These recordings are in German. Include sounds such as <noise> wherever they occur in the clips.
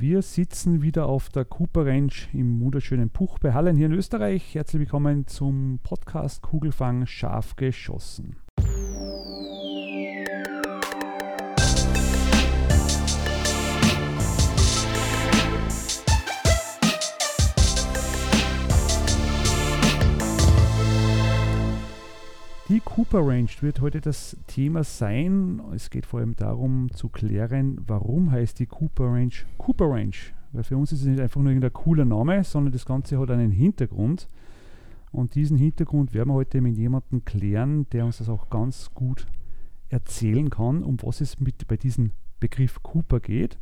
Wir sitzen wieder auf der Cooper Range im wunderschönen Puch bei Hallen hier in Österreich. Herzlich willkommen zum Podcast Kugelfang scharf geschossen. Cooper Range wird heute das Thema sein. Es geht vor allem darum zu klären, warum heißt die Cooper Range Cooper Range. Weil für uns ist es nicht einfach nur irgendein cooler Name, sondern das Ganze hat einen Hintergrund. Und diesen Hintergrund werden wir heute mit jemandem klären, der uns das auch ganz gut erzählen kann, um was es mit bei diesem Begriff Cooper geht.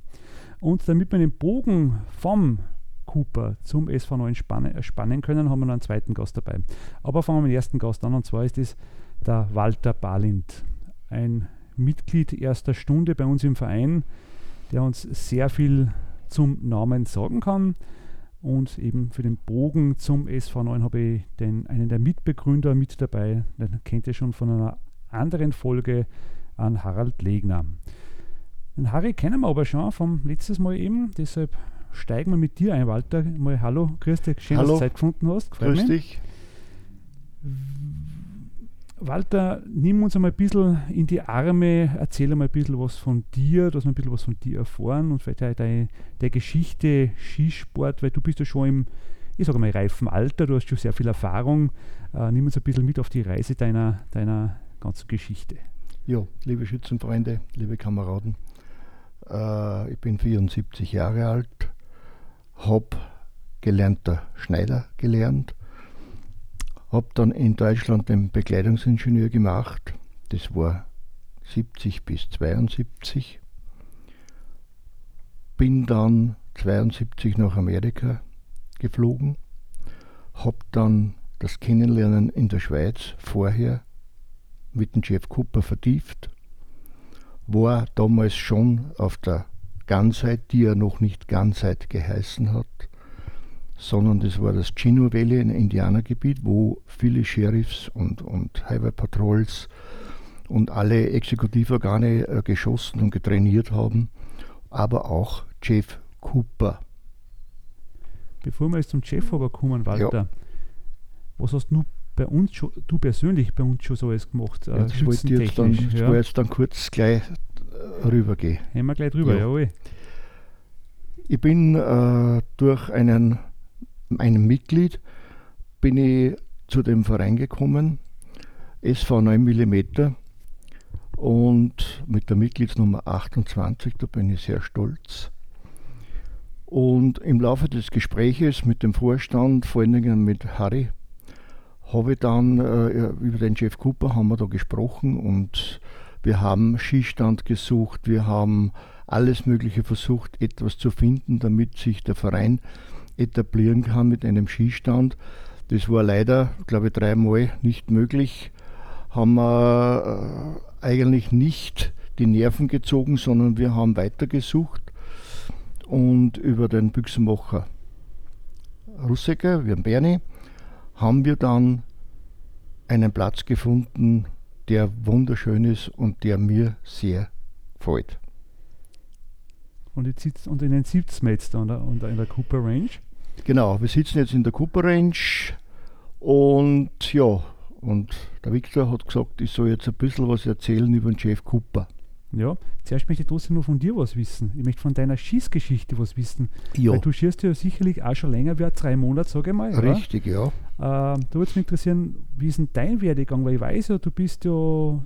Und damit wir den Bogen vom Cooper zum SV9 spannen, spannen können, haben wir noch einen zweiten Gast dabei. Aber fangen wir mit dem ersten Gast an, und zwar ist es der Walter Balint, ein Mitglied erster Stunde bei uns im Verein, der uns sehr viel zum Namen sagen kann. Und eben für den Bogen zum SV9 habe ich den, einen der Mitbegründer mit dabei. Den kennt ihr schon von einer anderen Folge an Harald Legner. Den Harry kennen wir aber schon vom letztes Mal eben, deshalb steigen wir mit dir ein, Walter. Mal hallo, grüß dich, schön, hallo. dass du Zeit gefunden hast. Grüß mich. dich. Walter, nimm uns einmal ein bisschen in die Arme, erzähl einmal ein bisschen was von dir, dass wir ein bisschen was von dir erfahren und vielleicht auch deine, der Geschichte Skisport, weil du bist ja schon im, ich sage mal, reifen Alter, du hast schon sehr viel Erfahrung. Äh, nimm uns ein bisschen mit auf die Reise deiner, deiner ganzen Geschichte. Ja, liebe Schützenfreunde, liebe Kameraden, äh, ich bin 74 Jahre alt, habe gelernter Schneider gelernt habe dann in Deutschland den Bekleidungsingenieur gemacht. Das war 70 bis 72. Bin dann 72 nach Amerika geflogen. Habe dann das Kennenlernen in der Schweiz vorher mit dem Jeff Cooper vertieft. War damals schon auf der Gansheit, die ja noch nicht Gansheit geheißen hat sondern das war das Chino Valley, ein Indianergebiet, wo viele Sheriffs und, und Highway Patrols und alle Exekutivorgane äh, geschossen und getrainiert haben, aber auch Jeff Cooper. Bevor wir jetzt zum Jeff aber kommen, Walter, ja. was hast du bei uns schon, du persönlich bei uns schon so alles gemacht? Äh, das wollte ich jetzt dann, ja. jetzt dann kurz gleich äh, rübergehen. Gehen wir gleich drüber, ja. jawohl. Ich bin äh, durch einen einem Mitglied bin ich zu dem Verein gekommen, SV 9 mm und mit der Mitgliedsnummer 28, da bin ich sehr stolz. Und im Laufe des Gespräches mit dem Vorstand, vor allen Dingen mit Harry, habe ich dann äh, über den Jeff Cooper haben wir da gesprochen und wir haben Skistand gesucht, wir haben alles Mögliche versucht, etwas zu finden, damit sich der Verein etablieren kann mit einem Skistand. Das war leider, glaube ich, dreimal nicht möglich. Haben wir äh, eigentlich nicht die Nerven gezogen, sondern wir haben weitergesucht und über den Büchsenmacher Russecker, wir haben Bernie, haben wir dann einen Platz gefunden, der wunderschön ist und der mir sehr gefällt. Und, jetzt sitzt, und in den sitzt man jetzt da in der Cooper Range? Genau, wir sitzen jetzt in der Cooper Range und ja, und der Victor hat gesagt, ich soll jetzt ein bisschen was erzählen über den Jeff Cooper. Ja, zuerst möchte ich trotzdem nur von dir was wissen. Ich möchte von deiner Schießgeschichte was wissen. Ja. Weil du schießt ja sicherlich auch schon länger wie drei Monate, sage ich mal. Richtig, ja. ja. Ähm, da würde es mich interessieren, wie ist denn dein Werdegang? Weil ich weiß ja, du bist ja,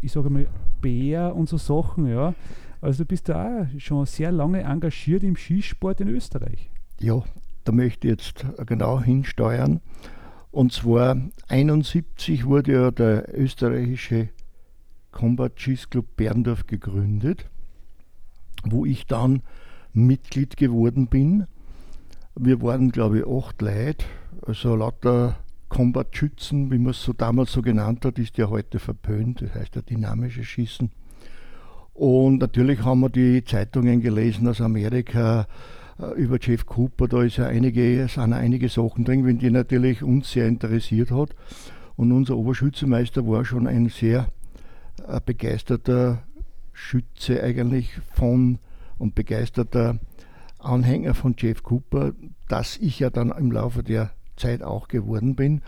ich sage mal, Bär und so Sachen, ja. Also du bist ja auch schon sehr lange engagiert im Skisport in Österreich. Ja, da möchte ich jetzt genau hinsteuern. Und zwar 1971 wurde ja der österreichische Combat Cheese Club Berndorf gegründet, wo ich dann Mitglied geworden bin. Wir waren, glaube ich, acht Leute, also lauter Combat-Schützen, wie man es so damals so genannt hat, ist ja heute verpönt, das heißt ja dynamische Schießen. Und natürlich haben wir die Zeitungen gelesen aus Amerika, über Jeff Cooper, da ist ja einige, sind einige Sachen drin, die natürlich uns sehr interessiert hat. Und unser Oberschützemeister war schon ein sehr äh, begeisterter Schütze eigentlich von und begeisterter Anhänger von Jeff Cooper, das ich ja dann im Laufe der Zeit auch geworden bin.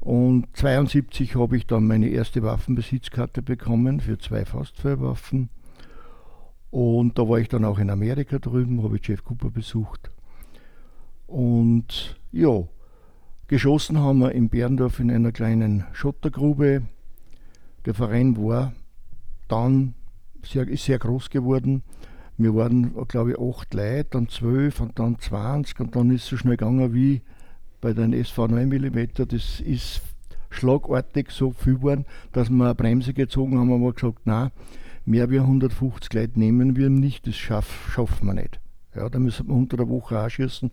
Und 1972 habe ich dann meine erste Waffenbesitzkarte bekommen für zwei Faustfeuerwaffen. Und da war ich dann auch in Amerika drüben, habe ich Jeff Cooper besucht. Und ja, geschossen haben wir in Berndorf in einer kleinen Schottergrube. Der Verein war dann sehr, ist sehr groß geworden. Wir waren, glaube ich, acht Leute, dann zwölf und dann 20 und dann ist es so schnell gegangen wie bei den SV 9 mm. Das ist schlagartig so viel geworden, dass wir eine Bremse gezogen haben und gesagt, nein, mehr wie 150 Leute nehmen wir nicht, das schaff, schaffen wir nicht. Ja, da müssen wir unter der Woche auch schießen.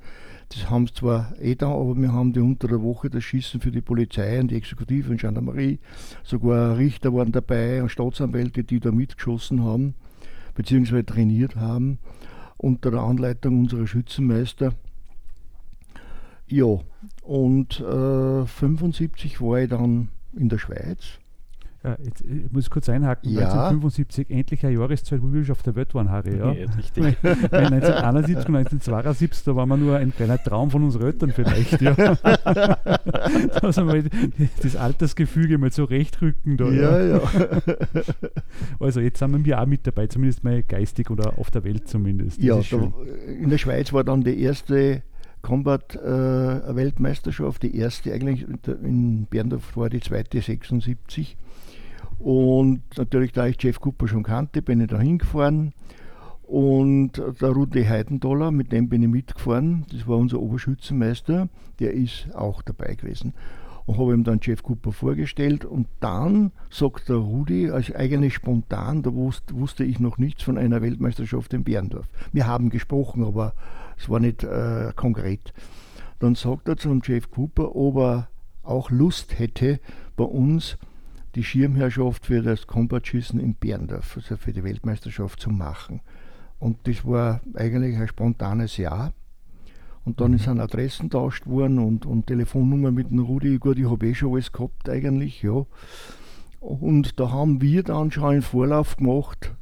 Das haben sie zwar eh da, aber wir haben die unter der Woche das Schießen für die Polizei und die Exekutive und Gendarmerie. Sogar Richter waren dabei und Staatsanwälte, die da mitgeschossen haben, beziehungsweise trainiert haben, unter der Anleitung unserer Schützenmeister. Ja, und äh, 75 war ich dann in der Schweiz ja, jetzt, ich muss kurz einhaken. Ja. 1975, endlich eine Jahreszeit, wo wir schon auf der Welt waren, Harry. Ja, ja richtig. 1971 und 1972, da waren wir nur ein kleiner Traum von unseren Eltern vielleicht. Ja. <laughs> da sind wir das Altersgefüge mal zurechtrücken. Da, ja, ja. <laughs> Also jetzt sind wir auch mit dabei, zumindest mal geistig oder auf der Welt zumindest. Das ja, da, in der Schweiz war dann die erste Combat-Weltmeisterschaft, äh, die erste eigentlich in Berndorf war die zweite 76. Und natürlich, da ich Jeff Cooper schon kannte, bin ich da hingefahren. Und der Rudi Heidendoller, mit dem bin ich mitgefahren, das war unser Oberschützenmeister, der ist auch dabei gewesen. Und habe ihm dann Jeff Cooper vorgestellt. Und dann sagt der Rudi, also eigentlich spontan, da wusste, wusste ich noch nichts von einer Weltmeisterschaft in Berndorf. Wir haben gesprochen, aber es war nicht äh, konkret. Dann sagt er zum Jeff Cooper, ob er auch Lust hätte, bei uns die Schirmherrschaft für das Combat-Schießen in Berndorf, also für die Weltmeisterschaft zu machen. Und das war eigentlich ein spontanes Ja. Und dann mhm. sind Adressen tauscht worden und, und Telefonnummer mit dem Rudi. Gut, ich habe eh schon alles gehabt eigentlich, ja. Und da haben wir dann schon einen Vorlauf gemacht.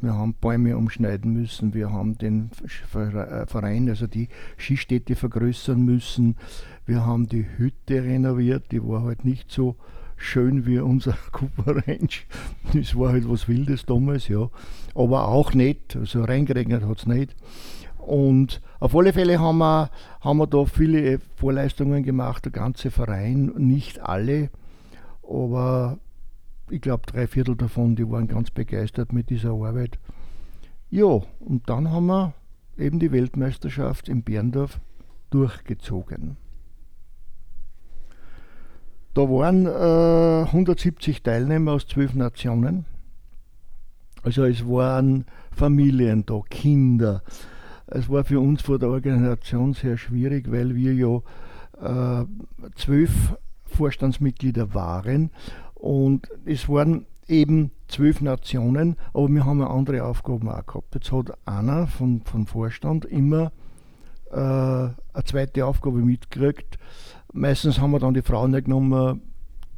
Wir haben Bäume umschneiden müssen, wir haben den äh, Verein, also die Skistätte vergrößern müssen, wir haben die Hütte renoviert, die war halt nicht so schön wie unser <laughs> Cooper Range. Das war halt was Wildes damals, ja. Aber auch nicht, also reingeregnet hat es nicht. Und auf alle Fälle haben wir, haben wir da viele Vorleistungen gemacht, der ganze Verein, nicht alle, aber ich glaube drei Viertel davon, die waren ganz begeistert mit dieser Arbeit. Ja, und dann haben wir eben die Weltmeisterschaft in Berndorf durchgezogen. Da waren äh, 170 Teilnehmer aus zwölf Nationen. Also es waren Familien da, Kinder. Es war für uns vor der Organisation sehr schwierig, weil wir ja äh, zwölf Vorstandsmitglieder waren und es waren eben zwölf Nationen, aber wir haben andere Aufgaben auch gehabt. Jetzt hat einer von, vom Vorstand immer äh, eine zweite Aufgabe mitgekriegt Meistens haben wir dann die Frauen genommen,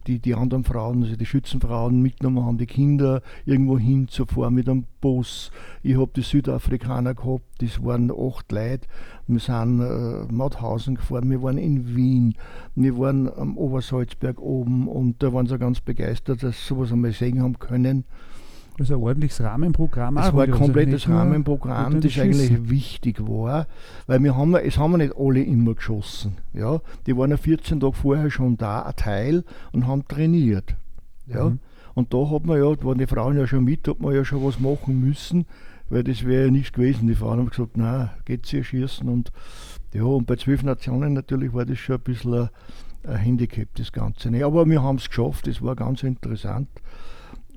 die, die anderen Frauen, also die Schützenfrauen mitgenommen haben, die Kinder irgendwo hinzufahren mit einem Bus. Ich habe die Südafrikaner gehabt, das waren acht Leute. Wir sind äh, Mauthausen gefahren, wir waren in Wien, wir waren am Obersalzberg oben und da waren sie ganz begeistert, dass sie sowas einmal sehen haben können. Also ein ordentliches Rahmenprogramm. Es war ein komplettes Rahmenprogramm, das eigentlich wichtig war, weil wir haben, es haben wir nicht alle immer geschossen. Ja? Die waren ja 14 Tage vorher schon da, ein Teil, und haben trainiert. Ja? Mhm. Und da hat man ja, da waren die Frauen ja schon mit, hat man ja schon was machen müssen, weil das wäre ja nichts gewesen. Die Frauen haben gesagt, na, geht's hier schießen und ja, und bei zwölf Nationen natürlich war das schon ein bisschen ein, ein Handicap, das Ganze. Nee, aber wir haben es geschafft, das war ganz interessant.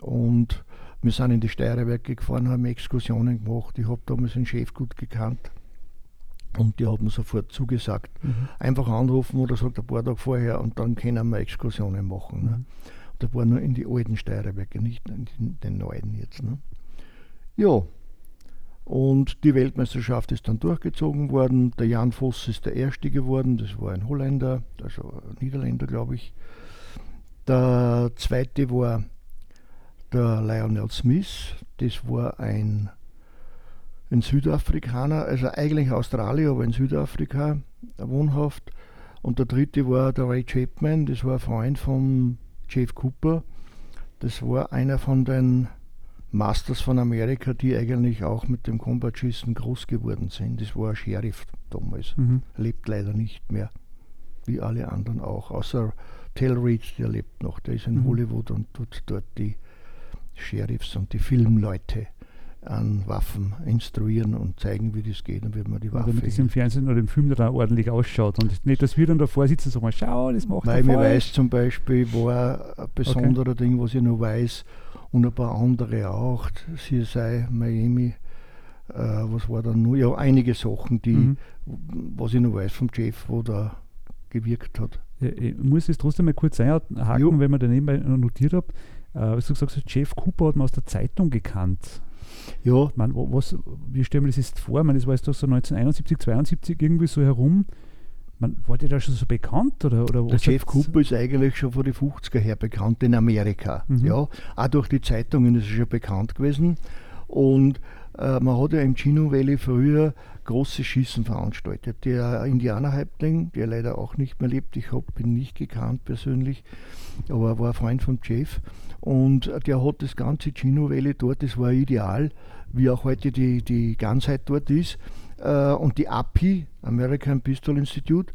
Und wir sind in die Steierwerke gefahren, haben Exkursionen gemacht. Ich habe damals den Chef gut gekannt. Und die mir sofort zugesagt. Mhm. Einfach anrufen oder sagt ein paar Tage vorher und dann können wir Exkursionen machen. Ne? Mhm. Das war nur in die alten Steierwerke, nicht in den neuen jetzt. Ne? Ja, und die Weltmeisterschaft ist dann durchgezogen worden. Der Jan Voss ist der Erste geworden, das war ein Holländer, also ein Niederländer, glaube ich. Der Zweite war der Lionel Smith, das war ein ein Südafrikaner, also eigentlich Australier, aber in Südafrika wohnhaft. Und der dritte war der Ray Chapman, das war ein Freund von Jeff Cooper. Das war einer von den Masters von Amerika, die eigentlich auch mit dem Combat Schießen groß geworden sind. Das war ein Sheriff damals. Mhm. Lebt leider nicht mehr. Wie alle anderen auch. Außer Tel Reed, der lebt noch. Der ist in mhm. Hollywood und tut dort die Sheriffs und die Filmleute an Waffen instruieren und zeigen, wie das geht und wie man die Waffe. Damit das im Fernsehen oder im Film dann ordentlich ausschaut und nicht, dass wir dann davor sitzen und sagen, schau, das macht Weil mir weiß zum Beispiel, war ein besonderer okay. Ding, was ich noch weiß und ein paar andere auch, CSI Miami, äh, was war dann nur, ja, einige Sachen, die, mhm. was ich noch weiß vom Jeff, wo da gewirkt hat. Ja, ich muss es trotzdem mal kurz einhaken, jo. wenn man daneben notiert habe. Äh, du gesagt Jeff Cooper hat man aus der Zeitung gekannt. Ja. Man, was, wie stellen wir das jetzt vor? Man, das war jetzt doch so 1971, 72 irgendwie so herum. Man, war der da schon so bekannt? Oder, oder der Jeff Cooper ist eigentlich schon von den 50er her bekannt in Amerika. Mhm. Ja, auch durch die Zeitungen ist er schon bekannt gewesen. Und äh, man hat ja im Chino Valley früher große Schießen veranstaltet. Der Indianerhäuptling, der leider auch nicht mehr lebt, ich habe ihn nicht gekannt persönlich, aber er war ein Freund von Jeff. Und der hat das ganze Chino Valley dort, das war ideal, wie auch heute die, die Ganzheit dort ist. Äh, und die API, American Pistol Institute,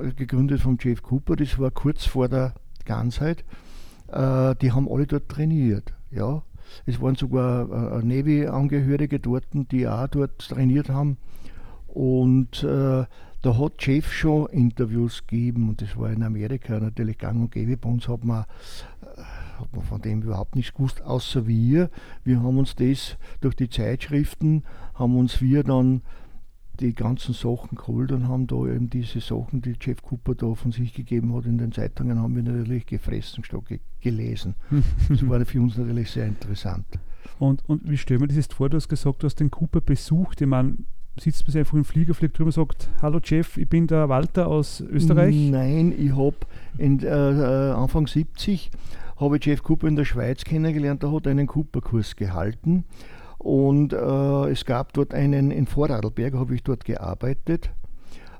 äh, gegründet von Jeff Cooper, das war kurz vor der Ganzheit. Äh, die haben alle dort trainiert. Ja. Es waren sogar Navy-Angehörige dort, die auch dort trainiert haben. Und äh, da hat Jeff schon Interviews gegeben und das war in Amerika natürlich gang und gäbe. Bei uns hat man hat man von dem überhaupt nichts gewusst, außer wir. Wir haben uns das durch die Zeitschriften, haben uns wir dann die ganzen Sachen geholt und haben da eben diese Sachen, die Jeff Cooper da von sich gegeben hat in den Zeitungen, haben wir natürlich gefressen ge gelesen. das war für uns natürlich sehr interessant. Und, und wie stellen wir das jetzt vor? Du hast gesagt, du hast den Cooper besucht. Ich meine, sitzt man einfach im Flieger, fliegt drüber und sagt, hallo Jeff, ich bin der Walter aus Österreich? Nein, ich habe äh, Anfang 70 habe ich Jeff Cooper in der Schweiz kennengelernt, der hat einen Cooper-Kurs gehalten. Und äh, es gab dort einen, in Vorarlberg habe ich dort gearbeitet,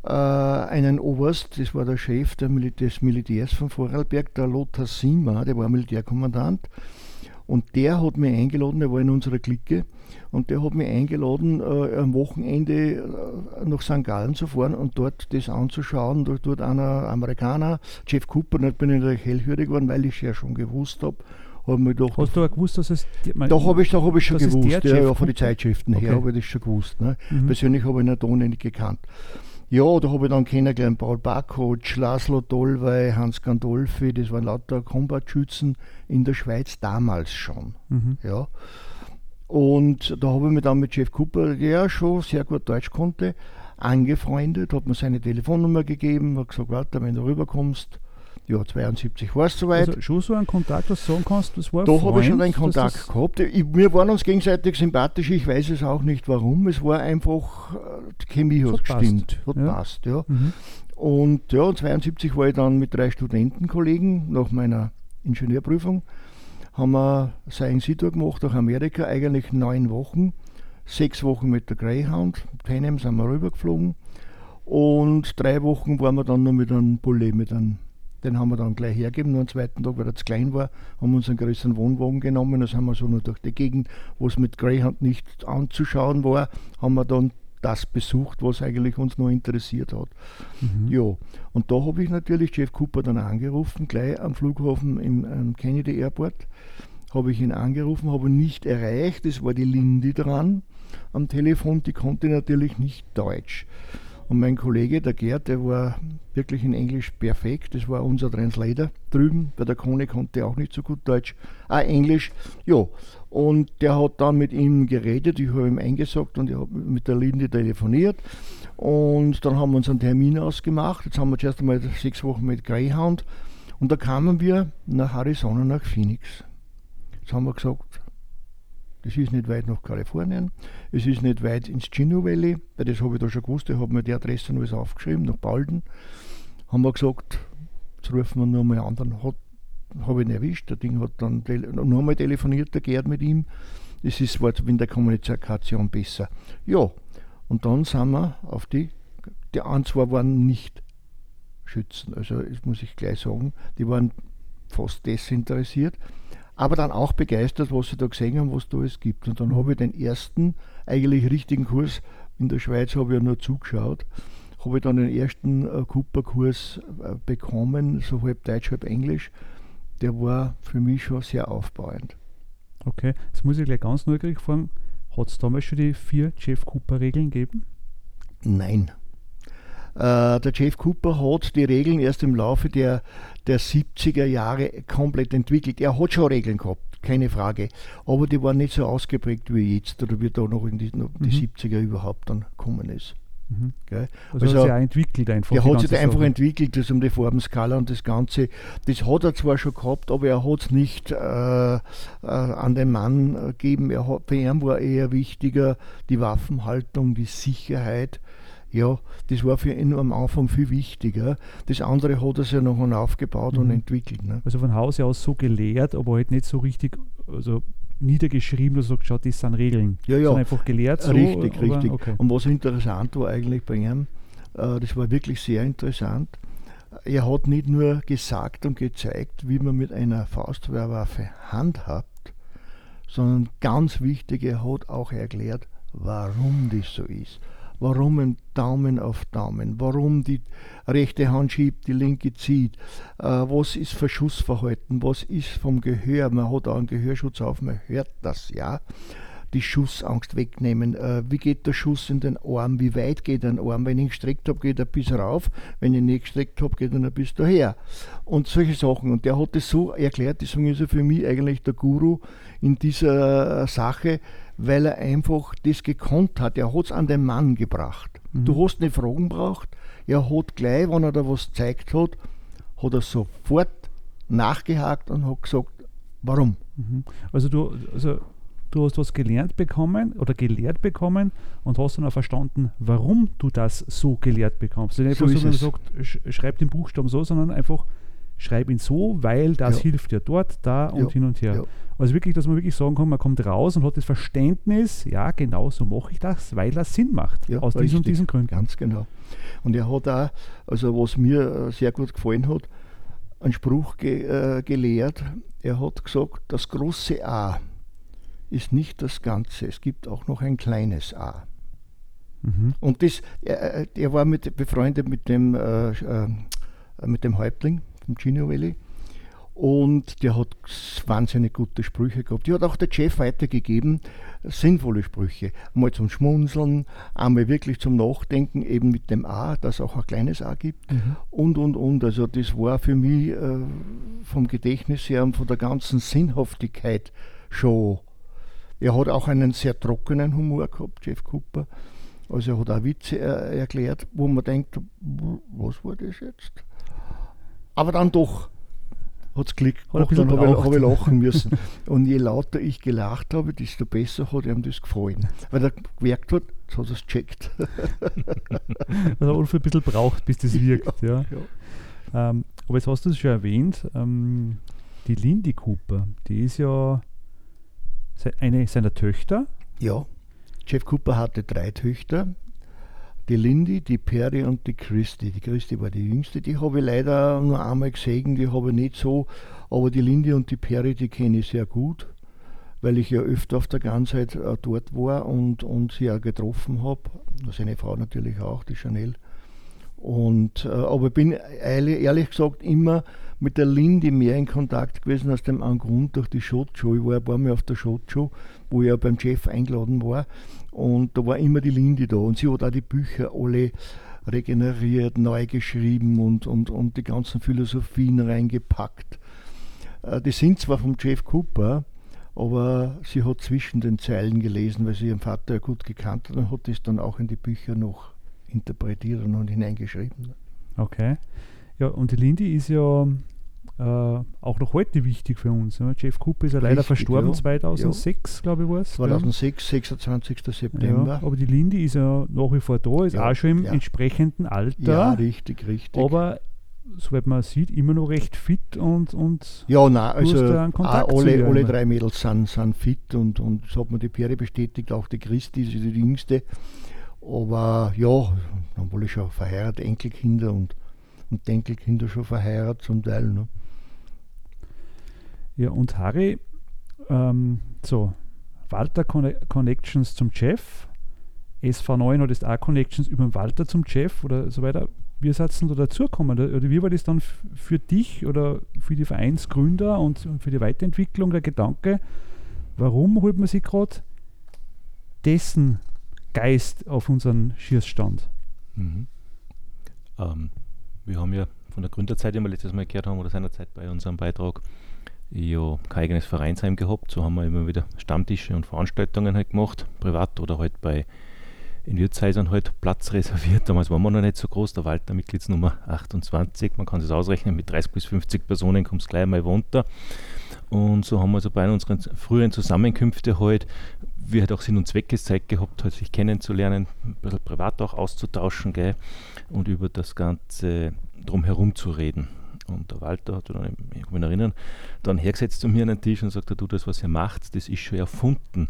äh, einen Oberst, das war der Chef der Mil des Militärs von Vorarlberg, der Lothar Sima, der war Militärkommandant. Und der hat mich eingeladen, der war in unserer Clique, und der hat mich eingeladen, äh, am Wochenende äh, nach St. Gallen zu fahren und dort das anzuschauen. Dort, dort einer Amerikaner, Jeff Cooper, da bin ich natürlich hellhörig geworden, weil ich es ja schon gewusst habe. Hab gedacht, Hast du auch gewusst, dass es. Da habe ich, hab ich schon gewusst, ja, ja, von den Zeitschriften okay. her habe ich das schon gewusst. Ne? Mhm. Persönlich habe ich ihn Ton nicht gekannt. Ja, da habe ich dann kennengelernt Paul Backhoff, Laszlo Dolwey, Hans Gandolfi, das waren lauter Combat-Schützen in der Schweiz damals schon. Mhm. Ja. Und da habe ich mich dann mit Jeff Cooper, der schon sehr gut Deutsch konnte, angefreundet, hat mir seine Telefonnummer gegeben, hat gesagt, Walter, wenn du rüberkommst, ja, 72 war es soweit. Also schon so ein Kontakt, was du sagen kannst, das war Da habe ich schon einen Kontakt gehabt. Ich, wir waren uns gegenseitig sympathisch, ich weiß es auch nicht warum. Es war einfach, die Chemie hat, gestimmt, passt. hat ja. passt. Ja. Mhm. Und ja, 72 war ich dann mit drei Studentenkollegen nach meiner Ingenieurprüfung haben wir Sein Sitor gemacht nach Amerika, eigentlich neun Wochen. Sechs Wochen mit der Greyhound, Panem sind wir rübergeflogen. Und drei Wochen waren wir dann noch mit einem Bulli, mit einem, den haben wir dann gleich hergegeben, nur am zweiten Tag, weil er zu klein war, haben wir uns einen größeren Wohnwagen genommen, das haben wir so nur durch die Gegend, wo es mit Greyhound nicht anzuschauen war, haben wir dann das besucht, was eigentlich uns noch interessiert hat. Mhm. Ja, und da habe ich natürlich Jeff Cooper dann angerufen, gleich am Flughafen im, im Kennedy Airport habe ich ihn angerufen, habe ihn nicht erreicht. Es war die Lindy dran am Telefon, die konnte natürlich nicht Deutsch. Und mein Kollege, der Gerd, der war wirklich in Englisch perfekt. Das war unser Translator drüben, weil der Kone konnte auch nicht so gut Deutsch. Ah, Englisch, ja. Und der hat dann mit ihm geredet, ich habe ihm eingesagt und ich habe mit der Lindy telefoniert. Und dann haben wir uns einen Termin ausgemacht. Jetzt haben wir zuerst einmal sechs Wochen mit Greyhound. Und da kamen wir nach Arizona, nach Phoenix. Jetzt haben wir gesagt, das ist nicht weit nach Kalifornien, es ist nicht weit ins Chino Valley, weil das habe ich da schon gewusst, ich habe mir die Adresse und alles aufgeschrieben, nach Balden. Haben wir gesagt, jetzt rufen wir nur mal an, dann habe ich ihn erwischt, der Ding hat dann noch einmal telefoniert, der Gerd mit ihm. Ist war in der Kommunikation besser. Ja, und dann sind wir auf die, die ein, zwei waren nicht Schützen, also das muss ich gleich sagen, die waren fast desinteressiert, aber dann auch begeistert, was sie da gesehen haben, was da es gibt. Und dann habe ich den ersten eigentlich richtigen Kurs in der Schweiz, habe ich ja nur zugeschaut, habe ich dann den ersten äh, Cooper-Kurs äh, bekommen, so halb Deutsch, halb Englisch. Der war für mich schon sehr aufbauend. Okay, jetzt muss ich gleich ganz neugierig fragen, hat es damals schon die vier Jeff Cooper-Regeln gegeben? Nein. Äh, der Jeff Cooper hat die Regeln erst im Laufe der, der 70er Jahre komplett entwickelt. Er hat schon Regeln gehabt, keine Frage. Aber die waren nicht so ausgeprägt wie jetzt oder wie da noch in die, noch die mhm. 70er überhaupt dann gekommen ist. Mhm. Also, also hat sich auch entwickelt einfach. Der hat sich einfach Sache. entwickelt, das um die Farbenskala und das Ganze. Das hat er zwar schon gehabt, aber er hat es nicht äh, äh, an den Mann gegeben. Er hat, für ihn war eher wichtiger die Waffenhaltung, die Sicherheit. Ja, das war für ihn am Anfang viel wichtiger. Das andere hat er sich ja noch aufgebaut mhm. und entwickelt. Ne? Also von Hause aus so gelehrt, aber halt nicht so richtig, also niedergeschrieben oder so geschaut, das sind Regeln. Ja, ja. einfach gelehrt. So, richtig, richtig. Okay. Und was interessant war eigentlich bei ihm, äh, das war wirklich sehr interessant. Er hat nicht nur gesagt und gezeigt, wie man mit einer Faustwehrwaffe handhabt, sondern ganz wichtig, er hat auch erklärt, warum das so ist warum ein Daumen auf Daumen, warum die rechte Hand schiebt, die linke zieht, äh, was ist Verschussverhalten, was ist vom Gehör, man hat auch einen Gehörschutz auf, man hört das, ja die Schussangst wegnehmen. Äh, wie geht der Schuss in den Arm? Wie weit geht ein Arm? Wenn ich ihn gestreckt habe, geht er bis rauf. Wenn ich ihn nicht gestreckt habe, geht er bis daher. Und solche Sachen. Und der hat das so erklärt, deswegen ist er für mich eigentlich der Guru in dieser Sache, weil er einfach das gekonnt hat. Er hat es an den Mann gebracht. Mhm. Du hast nicht Fragen braucht. Er hat gleich, wenn er da was gezeigt hat, hat er sofort nachgehakt und hat gesagt, warum. Mhm. Also du, also du hast was gelernt bekommen oder gelehrt bekommen und hast dann auch verstanden, warum du das so gelehrt bekommst. Also nicht so, so, so sagt, schreib den Buchstaben so, sondern einfach schreib ihn so, weil das ja. hilft dir dort, da und ja. hin und her. Ja. Also wirklich, dass man wirklich sagen kann, man kommt raus und hat das Verständnis, ja, genau so mache ich das, weil das Sinn macht. Ja, aus diesen und diesen Gründen. Ganz genau. Und er hat auch, also was mir äh, sehr gut gefallen hat, einen Spruch ge, äh, gelehrt. Er hat gesagt, das große A ist nicht das Ganze. Es gibt auch noch ein kleines A. Mhm. Und das, er, er, war mit, befreundet mit dem, äh, äh, mit dem Häuptling vom Gino Valley. Und der hat wahnsinnig gute Sprüche gehabt. Die hat auch der Chef weitergegeben, sinnvolle Sprüche. Mal zum Schmunzeln, einmal wirklich zum Nachdenken, eben mit dem A, dass es auch ein kleines A gibt. Mhm. Und, und, und. Also das war für mich äh, vom Gedächtnis her und von der ganzen Sinnhaftigkeit schon. Er hat auch einen sehr trockenen Humor gehabt, Jeff Cooper. Also er hat auch Witze äh, erklärt, wo man denkt, was war das jetzt? Aber dann doch hat es Klick gemacht, dann habe ich, hab ich, lachen müssen. <laughs> Und je lauter ich gelacht habe, desto besser hat ihm das gefallen. Weil er gemerkt hat, jetzt hat <laughs> er es gecheckt. also Ulf ein bisschen braucht, bis das wirkt. Ja, ja. ja. Ähm, aber jetzt hast du es schon erwähnt, ähm, die Lindy Cooper, die ist ja eine seiner Töchter. Ja, Jeff Cooper hatte drei Töchter die Lindy, die Perry und die Christy. Die Christy war die jüngste, die habe ich leider nur einmal gesehen, die habe ich nicht so, aber die Lindy und die Perry, die kenne ich sehr gut, weil ich ja öfter auf der Ganzheit äh, dort war und, und sie auch getroffen habe. Seine Frau natürlich auch, die Chanel. Und, äh, aber ich bin ehrlich gesagt immer mit der Lindy mehr in Kontakt gewesen aus dem einen Grund durch die Shot Show. Ich war ein paar Mal auf der Shot Show, wo ich ja beim Chef eingeladen war. Und da war immer die Lindy da. Und sie hat auch die Bücher alle regeneriert, neu geschrieben und, und, und die ganzen Philosophien reingepackt. Äh, die sind zwar vom Jeff Cooper, aber sie hat zwischen den Zeilen gelesen, weil sie ihren Vater ja gut gekannt hat und hat das dann auch in die Bücher noch interpretiert und hineingeschrieben. Okay. Ja, und die Lindy ist ja äh, auch noch heute wichtig für uns. Ja. Jeff Cooper ist ja leider Richtig, verstorben, ja. 2006, ja. glaube ich, war es. 2006, 26. September. aber die Lindy ist ja nach wie vor da, ist auch schon im entsprechenden Alter. Ja, richtig, richtig. Aber soweit man sieht, immer noch recht fit und, und ja, nein, also alle, alle drei Mädels sind, sind fit und, und so hat man die Pferde bestätigt, auch die Christi, ist die jüngste. Aber ja, dann wohl schon verheiratet, Enkelkinder und, und Enkelkinder schon verheiratet zum Teil. Ne? Ja, und Harry, ähm, so, Walter Connections zum Chef, SV9 hat jetzt auch Connections über den Walter zum Chef oder so weiter. Wie seid ihr da dazugekommen? Oder wie war das dann für dich oder für die Vereinsgründer und für die Weiterentwicklung der Gedanke, warum holt man sich gerade dessen Geist auf unseren Schießstand? Mhm. Ähm, wir haben ja von der Gründerzeit, die wir letztes Mal gehört haben, oder seinerzeit bei unserem Beitrag, ja kein eigenes Vereinsheim gehabt. So haben wir immer wieder Stammtische und Veranstaltungen halt gemacht, privat oder halt bei in Wirtshäusern halt Platz reserviert. Damals waren wir noch nicht so groß, der Walter Mitgliedsnummer 28. Man kann es ausrechnen, mit 30 bis 50 Personen kommt es gleich mal runter. Und so haben wir also bei unseren früheren Zusammenkünften halt, wir halt auch Sinn und Zweck Zeit gehabt, halt sich kennenzulernen, ein bisschen privat auch auszutauschen gell, und über das Ganze drumherum zu reden. Und der Walter hat dann, ich kann mich erinnern, dann hergesetzt zu mir an den Tisch und sagt, du, das, was ihr macht, das ist schon erfunden.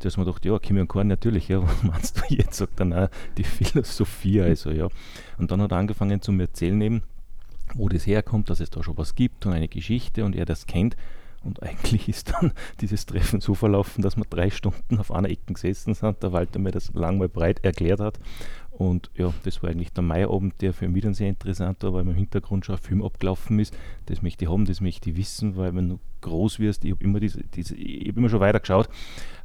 Dass man dachte, ja, Kimi und Korn natürlich, ja, <laughs> was meinst du jetzt? Sagt er, nein, die Philosophie, also ja. Und dann hat er angefangen zu mir erzählen eben, wo das herkommt, dass es da schon was gibt und eine Geschichte und er das kennt. Und eigentlich ist dann <laughs> dieses Treffen so verlaufen, dass wir drei Stunden auf einer Ecke gesessen sind, der Walter mir das lang mal breit erklärt hat und ja, das war eigentlich der Maiabend, der für mich dann sehr interessant war, weil im Hintergrund schon ein Film abgelaufen ist. Das möchte ich haben, das möchte ich wissen, weil wenn du groß wirst, ich habe immer, diese, diese, hab immer schon weiter geschaut,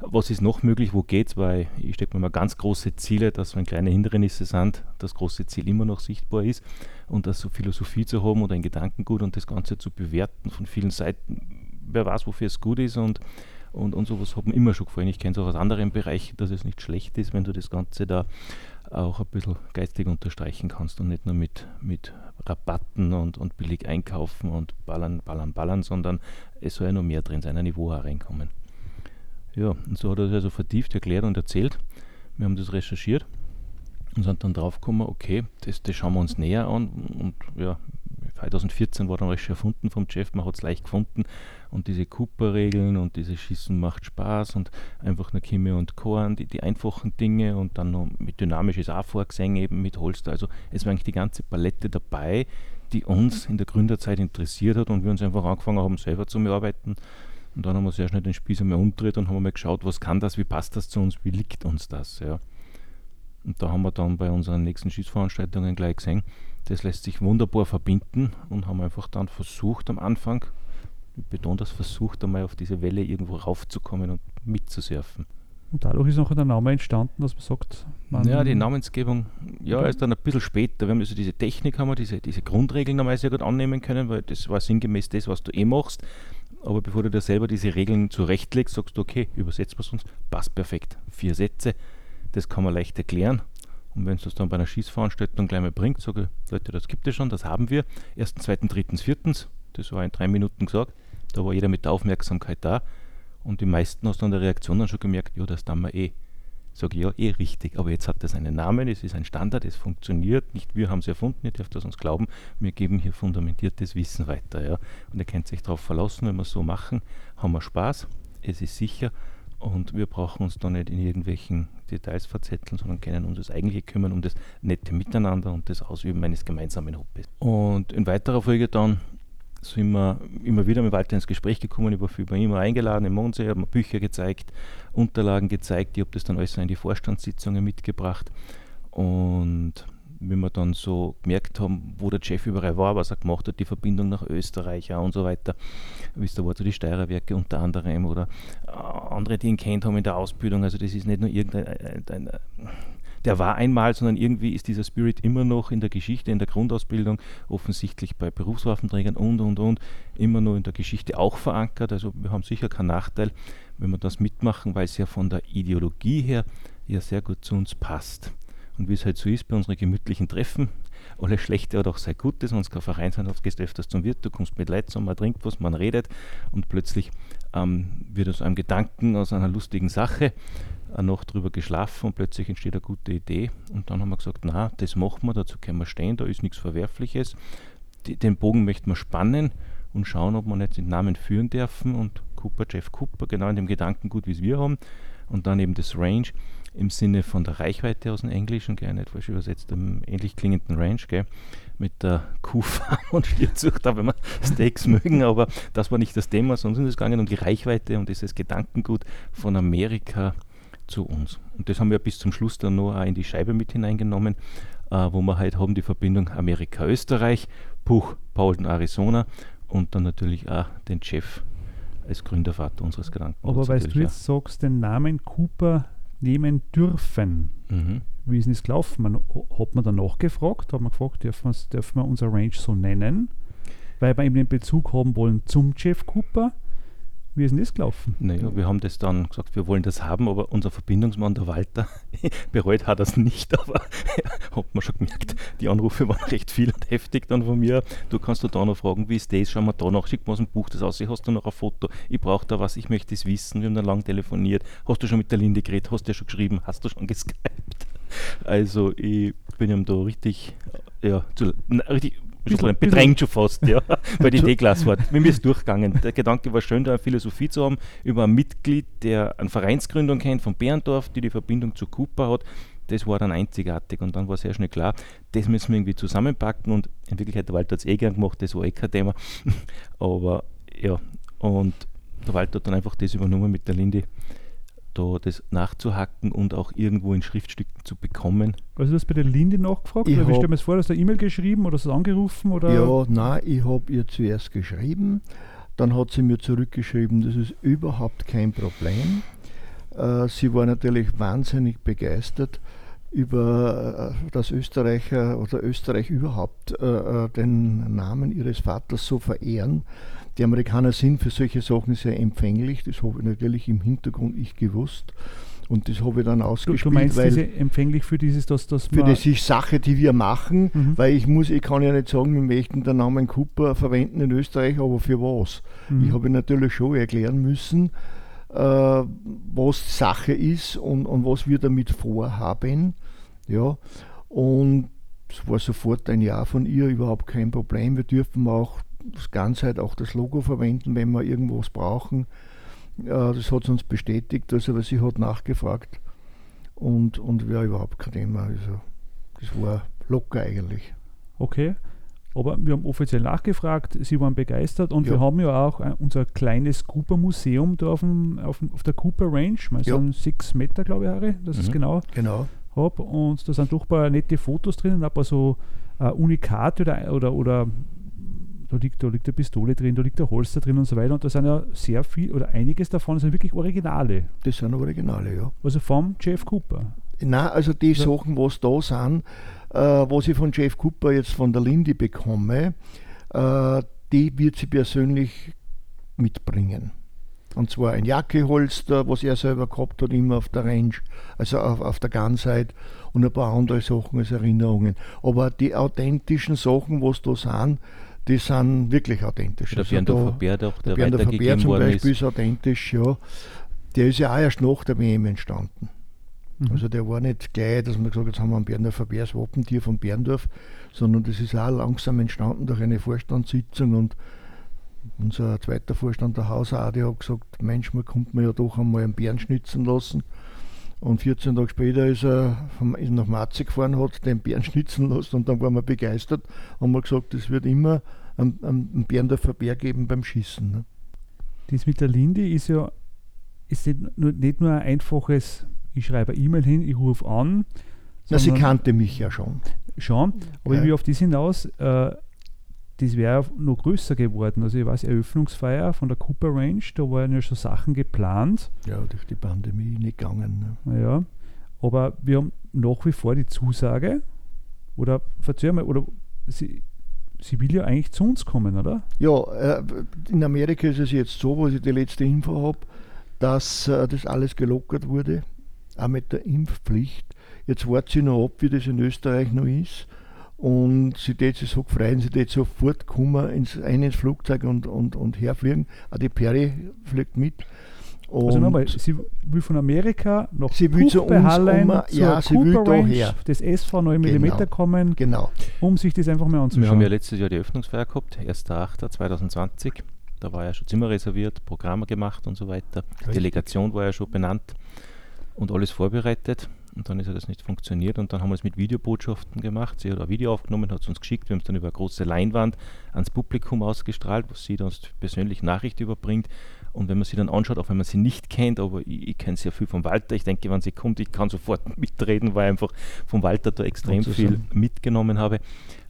was ist noch möglich, wo geht's, weil ich stecke mir mal ganz große Ziele, dass wenn kleine Hindernisse sind, das große Ziel immer noch sichtbar ist. Und das so Philosophie zu haben oder ein Gedankengut und das Ganze zu bewerten von vielen Seiten, wer weiß, wofür es gut ist und und, und sowas hat mir immer schon gefallen. Ich kenne es auch aus anderen Bereichen, dass es nicht schlecht ist, wenn du das Ganze da auch ein bisschen geistig unterstreichen kannst und nicht nur mit, mit Rabatten und, und billig einkaufen und ballern, ballern, ballern, sondern es soll ja noch mehr drin sein, ein Niveau hereinkommen. Ja, und so hat er das also vertieft erklärt und erzählt. Wir haben das recherchiert und sind dann draufgekommen, okay, das, das schauen wir uns näher an und ja, 2014 war dann alles schon erfunden vom Chef, man hat es leicht gefunden und diese Cooper-Regeln und dieses Schießen macht Spaß und einfach nur Kimme und Korn, die, die einfachen Dinge und dann noch mit dynamisches auch vorgesehen eben mit Holster. Also es war eigentlich die ganze Palette dabei, die uns in der Gründerzeit interessiert hat und wir uns einfach angefangen haben, selber zu arbeiten. Und dann haben wir sehr schnell den Spieß einmal umgedreht und haben mal geschaut, was kann das, wie passt das zu uns, wie liegt uns das. Ja. Und da haben wir dann bei unseren nächsten Schießveranstaltungen gleich gesehen, das lässt sich wunderbar verbinden und haben einfach dann versucht am Anfang, ich betone das, versucht einmal auf diese Welle irgendwo raufzukommen und mitzusurfen. Und dadurch ist noch der Name entstanden, dass man sagt, man Ja, die Namensgebung, ja, ist dann ein bisschen später. Wir haben also diese Technik, haben wir diese, diese Grundregeln einmal sehr gut annehmen können, weil das war sinngemäß das, was du eh machst. Aber bevor du dir selber diese Regeln zurechtlegst, sagst du, okay, übersetzt was uns, passt perfekt. Vier Sätze, das kann man leicht erklären. Und wenn es das dann bei einer Schießveranstaltung gleich mal bringt, sage ich, Leute, das gibt es schon, das haben wir. Ersten, zweiten, drittens, viertens, das war in drei Minuten gesagt. Da war jeder mit der Aufmerksamkeit da. Und die meisten hast du an der Reaktion dann schon gemerkt, ja, das tun wir eh. Sage ich, ja, eh richtig, aber jetzt hat das einen Namen, es ist ein Standard, es funktioniert, nicht wir haben es erfunden, ihr dürft das uns glauben, wir geben hier fundamentiertes Wissen weiter. Ja. Und ihr könnt sich darauf verlassen, wenn wir es so machen, haben wir Spaß, es ist sicher und wir brauchen uns da nicht in irgendwelchen Details verzetteln, sondern können uns das eigentliche kümmern, um das nette Miteinander und das Ausüben eines gemeinsamen Hobbys. Und in weiterer Folge dann sind wir immer wieder mit Walter ins Gespräch gekommen, ich war bei ihm eingeladen im Mondsee, habe mir Bücher gezeigt, Unterlagen gezeigt, ich habe das dann alles in die Vorstandssitzungen mitgebracht und wie wir dann so gemerkt haben, wo der Chef überall war, was er gemacht hat, die Verbindung nach Österreich auch und so weiter. Wisst ihr, war zu die Steirerwerke unter anderem oder äh, andere, die ihn kennt haben in der Ausbildung. Also das ist nicht nur irgendein, ein, ein, der war einmal, sondern irgendwie ist dieser Spirit immer noch in der Geschichte, in der Grundausbildung, offensichtlich bei Berufswaffenträgern und, und, und, immer noch in der Geschichte auch verankert. Also wir haben sicher keinen Nachteil, wenn wir das mitmachen, weil es ja von der Ideologie her ja sehr gut zu uns passt. Und wie es halt so ist bei unseren gemütlichen Treffen, alles Schlechte hat auch sein Gutes, wenn es kein Verein sein gehst öfters zum Wirt, du kommst mit Leuten zusammen, man trinkt was, man redet und plötzlich ähm, wird aus einem Gedanken, aus einer lustigen Sache eine Nacht drüber geschlafen und plötzlich entsteht eine gute Idee und dann haben wir gesagt, na, das machen wir, dazu können wir stehen, da ist nichts Verwerfliches. die, den Bogen möchten wir spannen und schauen, ob wir nicht den Namen führen dürfen und Cooper, Jeff Cooper, genau in dem Gedankengut, wie es wir haben. Und dann eben das Range im Sinne von der Reichweite aus dem Englischen, gell, nicht falsch übersetzt, dem ähnlich klingenden Range, gell, mit der Kuhfarm <laughs> und Stierzucht, wenn wir Steaks mögen, aber das war nicht das Thema, sondern es gegangen um die Reichweite und dieses Gedankengut von Amerika zu uns. Und das haben wir bis zum Schluss dann noch auch in die Scheibe mit hineingenommen, äh, wo wir halt haben die Verbindung Amerika-Österreich, Puch, Paulden, Arizona und dann natürlich auch den Chef als Gründervater unseres Gedanken. Aber weil du jetzt auch. sagst, den Namen Cooper nehmen dürfen, mhm. wie ist denn das gelaufen? Man, hat man danach gefragt, hat man gefragt, dürfen, dürfen wir unser Range so nennen, weil wir eben den Bezug haben wollen zum Jeff Cooper wie ist denn das gelaufen? Naja, wir haben das dann gesagt, wir wollen das haben, aber unser Verbindungsmann, der Walter, <laughs> bereut hat das nicht, <laughs> aber <laughs> hat man schon gemerkt, die Anrufe waren recht viel und heftig dann von mir. Du kannst du da noch fragen, wie ist das? Schau mal da noch, schick mal aus dem Buch das aus, hast du noch ein Foto? Ich brauche da was, ich möchte es wissen. Wir haben dann lang telefoniert. Hast du schon mit der Linde geredet? Hast du ja schon geschrieben? Hast du schon geskypt? Also ich bin ihm da richtig, ja, zu, na, richtig bisschen bedrängt schon fast, ja, <laughs> weil die D-Klasse war. Mir ist durchgegangen. Der Gedanke war schön, da eine Philosophie zu haben über ein Mitglied, der eine Vereinsgründung kennt von Berndorf, die die Verbindung zu Cooper hat. Das war dann einzigartig und dann war sehr schnell klar, das müssen wir irgendwie zusammenpacken und in Wirklichkeit, der Walter hat es eh gern gemacht, das war eh kein Thema. <laughs> Aber ja, und der Walter hat dann einfach das übernommen mit der Linde da das nachzuhacken und auch irgendwo in Schriftstücken zu bekommen. Also du hast bei der Linde nachgefragt? Ich oder wie stell mir das vor, hast du eine E-Mail geschrieben oder hast du angerufen? Oder? Ja, nein, ich habe ihr zuerst geschrieben, dann hat sie mir zurückgeschrieben, das ist überhaupt kein Problem. Äh, sie war natürlich wahnsinnig begeistert über äh, das Österreicher oder Österreich überhaupt äh, den Namen ihres Vaters so verehren die Amerikaner sind für solche Sachen sehr empfänglich, das habe ich natürlich im Hintergrund ich gewusst. Und das habe ich dann ausgespielt. Du, du meinst weil diese empfänglich für dieses, dass das Für diese Sache, die wir machen, mhm. weil ich muss, ich kann ja nicht sagen, wir möchten den Namen Cooper verwenden in Österreich, aber für was? Mhm. Ich habe natürlich schon erklären müssen, äh, was Sache ist und, und was wir damit vorhaben. Ja, und es war sofort ein Ja von ihr, überhaupt kein Problem. Wir dürfen auch das Ganze halt auch das Logo verwenden, wenn wir irgendwas brauchen. das hat sie uns bestätigt, also sie hat nachgefragt und, und wäre überhaupt kein Thema. Also das war locker eigentlich. Okay. Aber wir haben offiziell nachgefragt, sie waren begeistert und ja. wir haben ja auch unser kleines Cooper-Museum da auf, dem, auf, auf, der Cooper Range, mal so ja. sechs Meter, glaube ich, Harry, das mhm. ist genau. Genau. Hab. Und da sind doch ein paar nette Fotos drin, ein paar so uh, Unikate oder, oder, oder da liegt, da liegt eine Pistole drin, da liegt ein Holster drin und so weiter. Und da sind ja sehr viel, oder einiges davon sind wirklich Originale. Das sind Originale, ja. Also vom Jeff Cooper. Nein, also die ja. Sachen, was da sind, äh, was ich von Jeff Cooper jetzt von der Lindy bekomme, äh, die wird sie persönlich mitbringen. Und zwar ein Jackeholster, was er selber gehabt hat, immer auf der Range, also auf, auf der Ganside und ein paar andere Sachen als Erinnerungen. Aber die authentischen Sachen, was da sind, die sind wirklich authentisch. Der also Berndorfer Bär, der, der, der Berndorfer Bär zum Beispiel ist. ist authentisch, ja. Der ist ja auch erst nach der WM entstanden. Mhm. Also der war nicht gleich, dass man gesagt hat, jetzt haben wir einen Berndorfer Bär, das Wappentier von Berndorf, sondern das ist auch langsam entstanden durch eine Vorstandssitzung und unser zweiter Vorstand, der Hausarzt, hat gesagt, Mensch, man kommt mir ja doch einmal einen Bären schnitzen lassen. Und 14 Tage später ist er vom, ist nach Marzi gefahren, hat den Bären <laughs> schnitzen lassen und dann waren wir begeistert und haben gesagt, es wird immer einen, einen Bärendorfer Bär geben beim Schießen. Ne? Das mit der Linde ist ja ist nicht nur, nicht nur ein einfaches, ich schreibe eine E-Mail hin, ich rufe an. Na, sie kannte mich ja schon. Schon, aber ja. ich will auf das hinaus, äh, das wäre noch größer geworden. Also ich weiß, Eröffnungsfeier von der Cooper Range, da waren ja schon Sachen geplant. Ja, durch die Pandemie nicht gegangen. Ne? Ja, aber wir haben nach wie vor die Zusage, oder verzeih mal, oder sie, sie will ja eigentlich zu uns kommen, oder? Ja, äh, in Amerika ist es jetzt so, wo ich die letzte Info habe, dass äh, das alles gelockert wurde, auch mit der Impfpflicht. Jetzt wartet sie noch ab, wie das in Österreich noch ist. Und sie tät sich so gefreut, sie tät sofort kommen, ins, ein ins Flugzeug und, und, und herfliegen. Auch die Perry fliegt mit. Und also nochmal, sie will von Amerika nach sie will zu uns kommen, ja, sie will daher. Das SV 9 mm genau. kommen. Genau. um sich das einfach mal anzuschauen. Wir haben ja letztes Jahr die Öffnungsfeier gehabt, 1.8.2020. Da war ja schon Zimmer reserviert, Programme gemacht und so weiter. Die Delegation war ja schon benannt und alles vorbereitet. Und dann ist ja das nicht funktioniert. Und dann haben wir es mit Videobotschaften gemacht. Sie hat ein Video aufgenommen, hat es uns geschickt. Wir haben es dann über eine große Leinwand ans Publikum ausgestrahlt, was sie dann persönlich Nachricht überbringt. Und wenn man sie dann anschaut, auch wenn man sie nicht kennt, aber ich, ich kenne sehr viel von Walter, ich denke, wenn sie kommt, ich kann sofort <laughs> mitreden, weil ich einfach von Walter da extrem viel mitgenommen habe.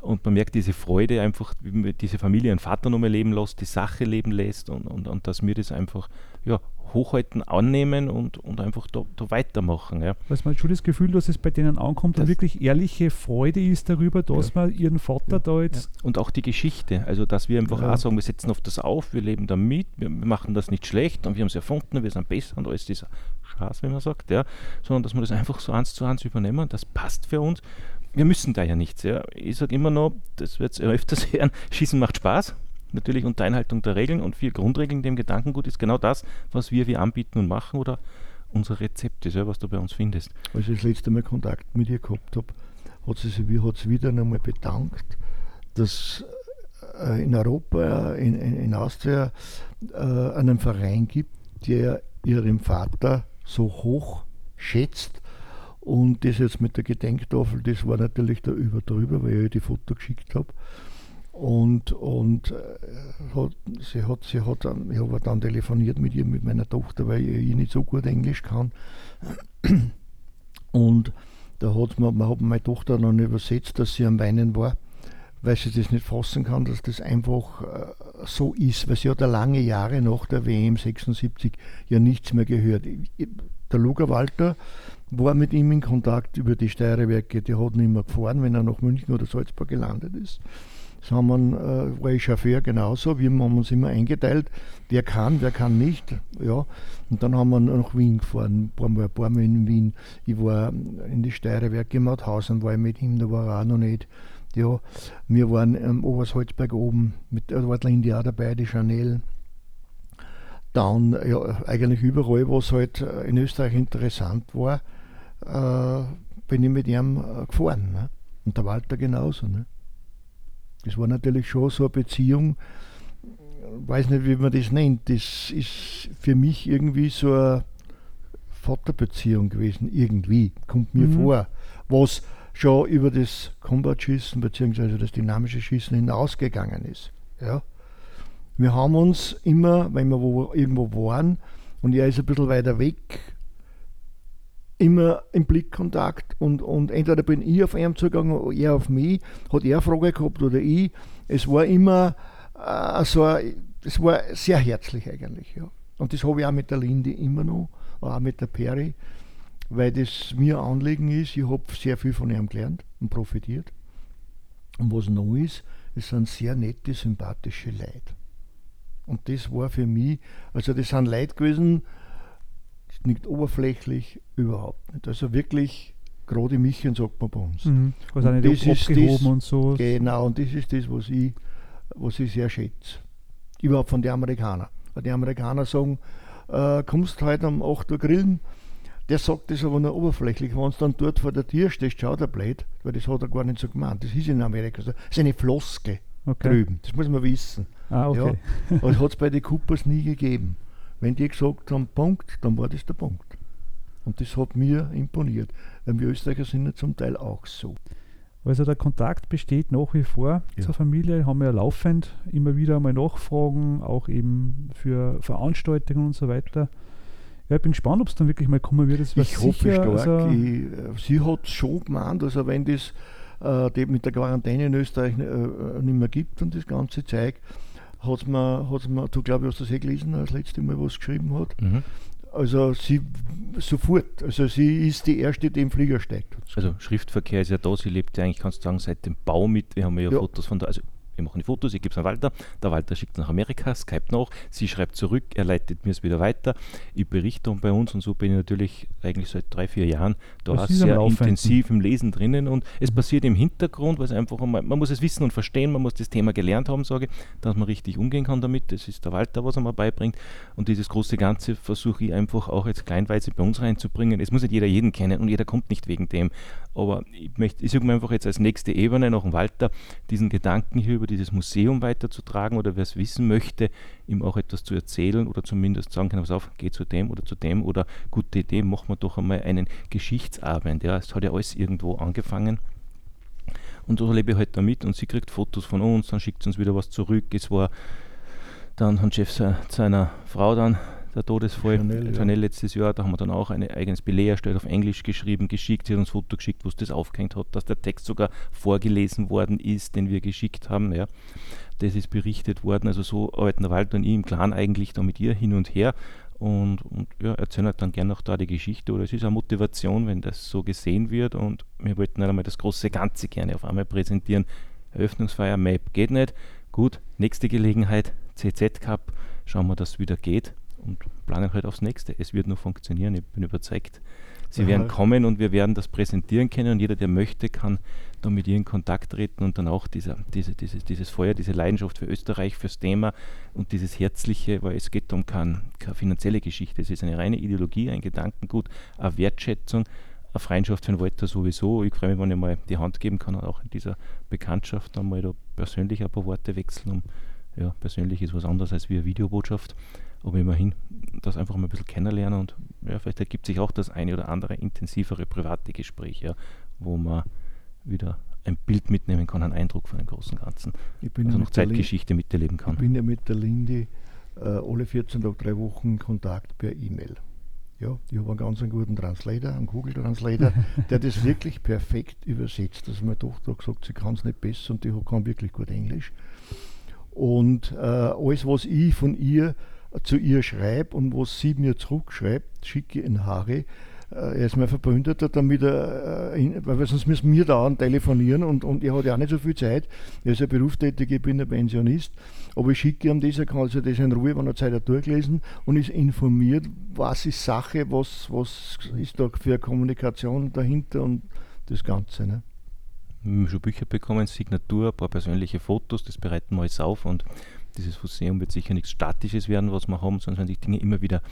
Und man merkt diese Freude einfach, wie man diese Familie einen Vater nochmal leben lässt, die Sache leben lässt und, und, und dass mir das einfach ja, hochhalten, annehmen und, und einfach da, da weitermachen. Ja. Weil man schon das Gefühl, dass es bei denen ankommt das und wirklich ehrliche Freude ist darüber, dass ja. man ihren Vater ja. da jetzt. Ja. Und auch die Geschichte, also dass wir einfach auch sagen, wir setzen auf das auf, wir leben damit, wir machen das nicht schlecht und wir haben es erfunden, wir sind besser und alles dieser Schaß, wie man sagt, ja, sondern dass wir das einfach so eins zu eins übernehmen, das passt für uns. Wir müssen da ja nichts. Ja. Ich sage immer noch, das wird es öfters <laughs> hören, Schießen macht Spaß natürlich unter Einhaltung der Regeln und vier Grundregeln dem Gedankengut ist genau das, was wir wir anbieten und machen oder unser Rezept ist, ja, was du bei uns findest. Als ich das letzte Mal Kontakt mit ihr gehabt habe, hat sie sich hat sie wieder einmal bedankt, dass äh, in Europa, in, in, in Austria, äh, einen Verein gibt, der ihren Vater so hoch schätzt. Und das jetzt mit der Gedenktafel, das war natürlich da über drüber, weil ich ihr die Foto geschickt habe. Und, und äh, hat, sie hat, sie hat ich habe dann telefoniert mit ihr, mit meiner Tochter, weil ich nicht so gut Englisch kann. <clears throat> Und da hat man, man hat meine Tochter dann übersetzt, dass sie am Weinen war, weil sie das nicht fassen kann, dass das einfach äh, so ist, weil sie hat ja lange Jahre nach der WM 76 ja nichts mehr gehört. Der Luger Walter war mit ihm in Kontakt über die Steierwerke, die hat ihn immer gefahren, wenn er nach München oder Salzburg gelandet ist. Das äh, war ich Chauffeur genauso. Wir haben uns immer eingeteilt, wer kann, wer kann nicht. Ja. Und dann haben wir nach Wien gefahren, ein paar Mal, in Wien. Ich war in die Steierwerke in Mauthausen, war ich mit ihm, da war er auch noch nicht. Ja, wir waren am Obersalzberg oben, mit, Lindy auch dabei, die Chanel. Dann, ja, eigentlich überall, was halt in Österreich interessant war, äh, bin ich mit ihm äh, gefahren. Ne? Und der Walter genauso. Ne? Das war natürlich schon so eine Beziehung, weiß nicht, wie man das nennt. Das ist für mich irgendwie so eine Vaterbeziehung gewesen, irgendwie, kommt mir mhm. vor. Was schon über das Combat-Schießen bzw. das dynamische Schießen hinausgegangen ist. Ja. Wir haben uns immer, wenn wir wo, irgendwo waren und er ist ein bisschen weiter weg, immer im Blickkontakt und, und entweder bin ich auf ihn zugegangen oder er auf mich, hat er eine Frage gehabt oder ich. Es war immer äh, so, es war sehr herzlich eigentlich. Ja. Und das habe ich auch mit der Linde immer noch, auch mit der Peri, weil das mir Anliegen ist. Ich habe sehr viel von ihm gelernt und profitiert. Und was noch ist, es sind sehr nette, sympathische Leute. Und das war für mich, also das sind Leute gewesen, nicht oberflächlich, überhaupt nicht. Also wirklich gerade Michchen sagt man bei uns. Mhm. Also und das ist das, und so. Genau, und das ist das, was ich, was ich sehr schätze. Überhaupt von den Amerikanern. Weil die Amerikaner sagen, äh, kommst heute um 8 Uhr grillen, der sagt das aber nur oberflächlich. Wenn du dann dort vor der Tür stehst, schaut er blöd, weil das hat er gar nicht so gemeint. Das ist in Amerika so. Das ist eine Floske okay. drüben. Das muss man wissen. Ah, okay. Ja, <laughs> das hat es bei den Coopers nie gegeben. Wenn die gesagt haben, Punkt, dann war das der Punkt. Und das hat mir imponiert. Weil wir Österreicher sind ja zum Teil auch so. Also der Kontakt besteht nach wie vor ja. zur Familie, haben wir ja laufend immer wieder mal Nachfragen, auch eben für Veranstaltungen und so weiter. Ja, ich bin gespannt, ob es dann wirklich mal kommen wird. Das ich hoffe stark. Also ich, äh, sie hat es schon gemeint, also wenn das äh, mit der Quarantäne in Österreich äh nicht mehr gibt und das ganze Zeug, hat man, hat's man, du glaube, hast das eh gelesen, das letzte Mal, was geschrieben hat. Mhm. Also sie sofort, also sie ist die erste, die im Flieger steigt. Also Schriftverkehr ist ja da, sie lebt ja eigentlich, kannst du sagen, seit dem Bau mit, wir haben ja, ja. Fotos von da, also Wir machen die Fotos, ich gebe es an Walter, der Walter schickt es nach Amerika, Skype nach, sie schreibt zurück, er leitet mir es wieder weiter, ich berichte dann bei uns und so bin ich natürlich eigentlich seit drei, vier Jahren da sehr intensiv im Lesen drinnen und es passiert im Hintergrund, weil es einfach einmal, man muss es wissen und verstehen, man muss das Thema gelernt haben, sage ich, dass man richtig umgehen kann damit, das ist der Walter, was er mir beibringt. Und dieses große Ganze versuche ich einfach auch jetzt kleinweise bei uns reinzubringen. Es muss nicht jeder jeden kennen und jeder kommt nicht wegen dem, aber ich möchte, ich suche mir einfach jetzt als nächste Ebene noch einen Walter, diesen Gedanken hier über dieses Museum weiterzutragen oder wer es wissen möchte, ihm auch etwas zu erzählen oder zumindest sagen kann, pass auf, geh zu dem oder zu dem oder gute Idee, machen wir doch einmal einen Geschichtsabend. Ja, es hat ja alles irgendwo angefangen. Und so lebe ich halt damit und sie kriegt Fotos von uns, dann schickt sie uns wieder was zurück. Es war dann hat Chef seiner Frau dann der Todesfall, Chanel, Chanel ja. letztes Jahr, da haben wir dann auch ein eigenes Billet erstellt, auf Englisch geschrieben, geschickt, sie hat uns ein Foto geschickt, wo es das aufgehängt hat, dass der Text sogar vorgelesen worden ist, den wir geschickt haben. Ja. Das ist berichtet worden, also so arbeiten der Walter und ich im Clan eigentlich da mit ihr hin und her und, und ja, erzählen halt dann gerne auch da die Geschichte oder es ist eine Motivation, wenn das so gesehen wird und wir wollten halt einmal das große Ganze gerne auf einmal präsentieren. Eröffnungsfeier, Map geht nicht. Gut, nächste Gelegenheit, CZ Cup, schauen wir, dass es wieder geht und planen halt aufs nächste. Es wird nur funktionieren, ich bin überzeugt. Sie Aha. werden kommen und wir werden das präsentieren können und jeder, der möchte, kann da mit ihr in Kontakt treten und dann auch dieser, diese, dieses, dieses Feuer, diese Leidenschaft für Österreich, fürs Thema und dieses Herzliche, weil es geht um keine, keine finanzielle Geschichte, es ist eine reine Ideologie, ein Gedankengut, eine Wertschätzung, eine Freundschaft für den Walter sowieso. Ich freue mich, wenn ich mal die Hand geben kann und auch in dieser Bekanntschaft dann mal da persönlich ein paar Worte wechseln. Um, ja, persönlich ist was anderes als wie eine Videobotschaft aber immerhin das einfach mal ein bisschen kennenlernen und ja, vielleicht ergibt sich auch das eine oder andere intensivere private Gespräch, ja, wo man wieder ein Bild mitnehmen kann, einen Eindruck von dem großen Ganzen. Ich bin also ja noch Zeitgeschichte miterleben kann. Ich bin ja mit der Lindy äh, alle 14 Tage, drei Wochen Kontakt per E-Mail. Ja, ich habe einen ganz einen guten Translator, einen Google Translator, <laughs> der das wirklich perfekt übersetzt. Also meine Tochter hat gesagt, sie kann es nicht besser und die kann wirklich gut Englisch. Und äh, alles, was ich von ihr zu ihr schreibe und was sie mir zurückschreibt, schicke ich in Harry. Äh, er ist mein Verbündeter, damit er, äh, weil sonst müssen wir da telefonieren und, und er hat ja auch nicht so viel Zeit. Er ist ja berufstätig, ich bin ein Pensionist. Aber ich schicke ihm das, er kann also das in Ruhe, wenn er Zeit hat, durchlesen und ist informiert, was ist Sache, was, was ist da für Kommunikation dahinter und das Ganze. Ne? Wir haben schon Bücher bekommen, Signatur, ein paar persönliche Fotos, das bereiten wir alles auf und dieses Museum wird sicher nichts Statisches werden, was wir haben, sondern sich Dinge immer wieder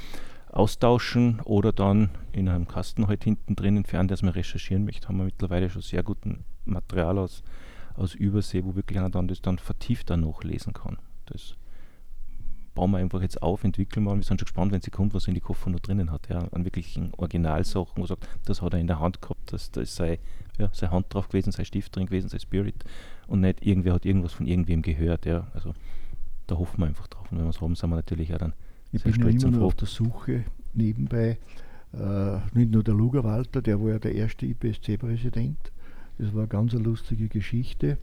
austauschen oder dann in einem Kasten halt hinten drin entfernen, das man recherchieren möchte, haben wir mittlerweile schon sehr guten Material aus, aus Übersee, wo wirklich einer dann das dann vertiefter nachlesen kann. Das bauen wir einfach jetzt auf, entwickeln wir und wir sind schon gespannt, wenn sie kommt, was in die Koffer noch drinnen hat. Ja, an wirklichen Originalsachen, wo er sagt, das hat er in der Hand gehabt, das, das sei, ja, sei Hand drauf gewesen, sei Stift drin gewesen, sei Spirit und nicht irgendwer hat irgendwas von irgendwem gehört. Ja, also da hoffen wir einfach drauf. Und wenn wir es haben, sind wir natürlich auch dann ich sehr bin stolz ja immer noch auf der Suche nebenbei. Äh, nicht nur der Luger Walter, der war ja der erste IPSC-Präsident. Das war eine ganz eine lustige Geschichte.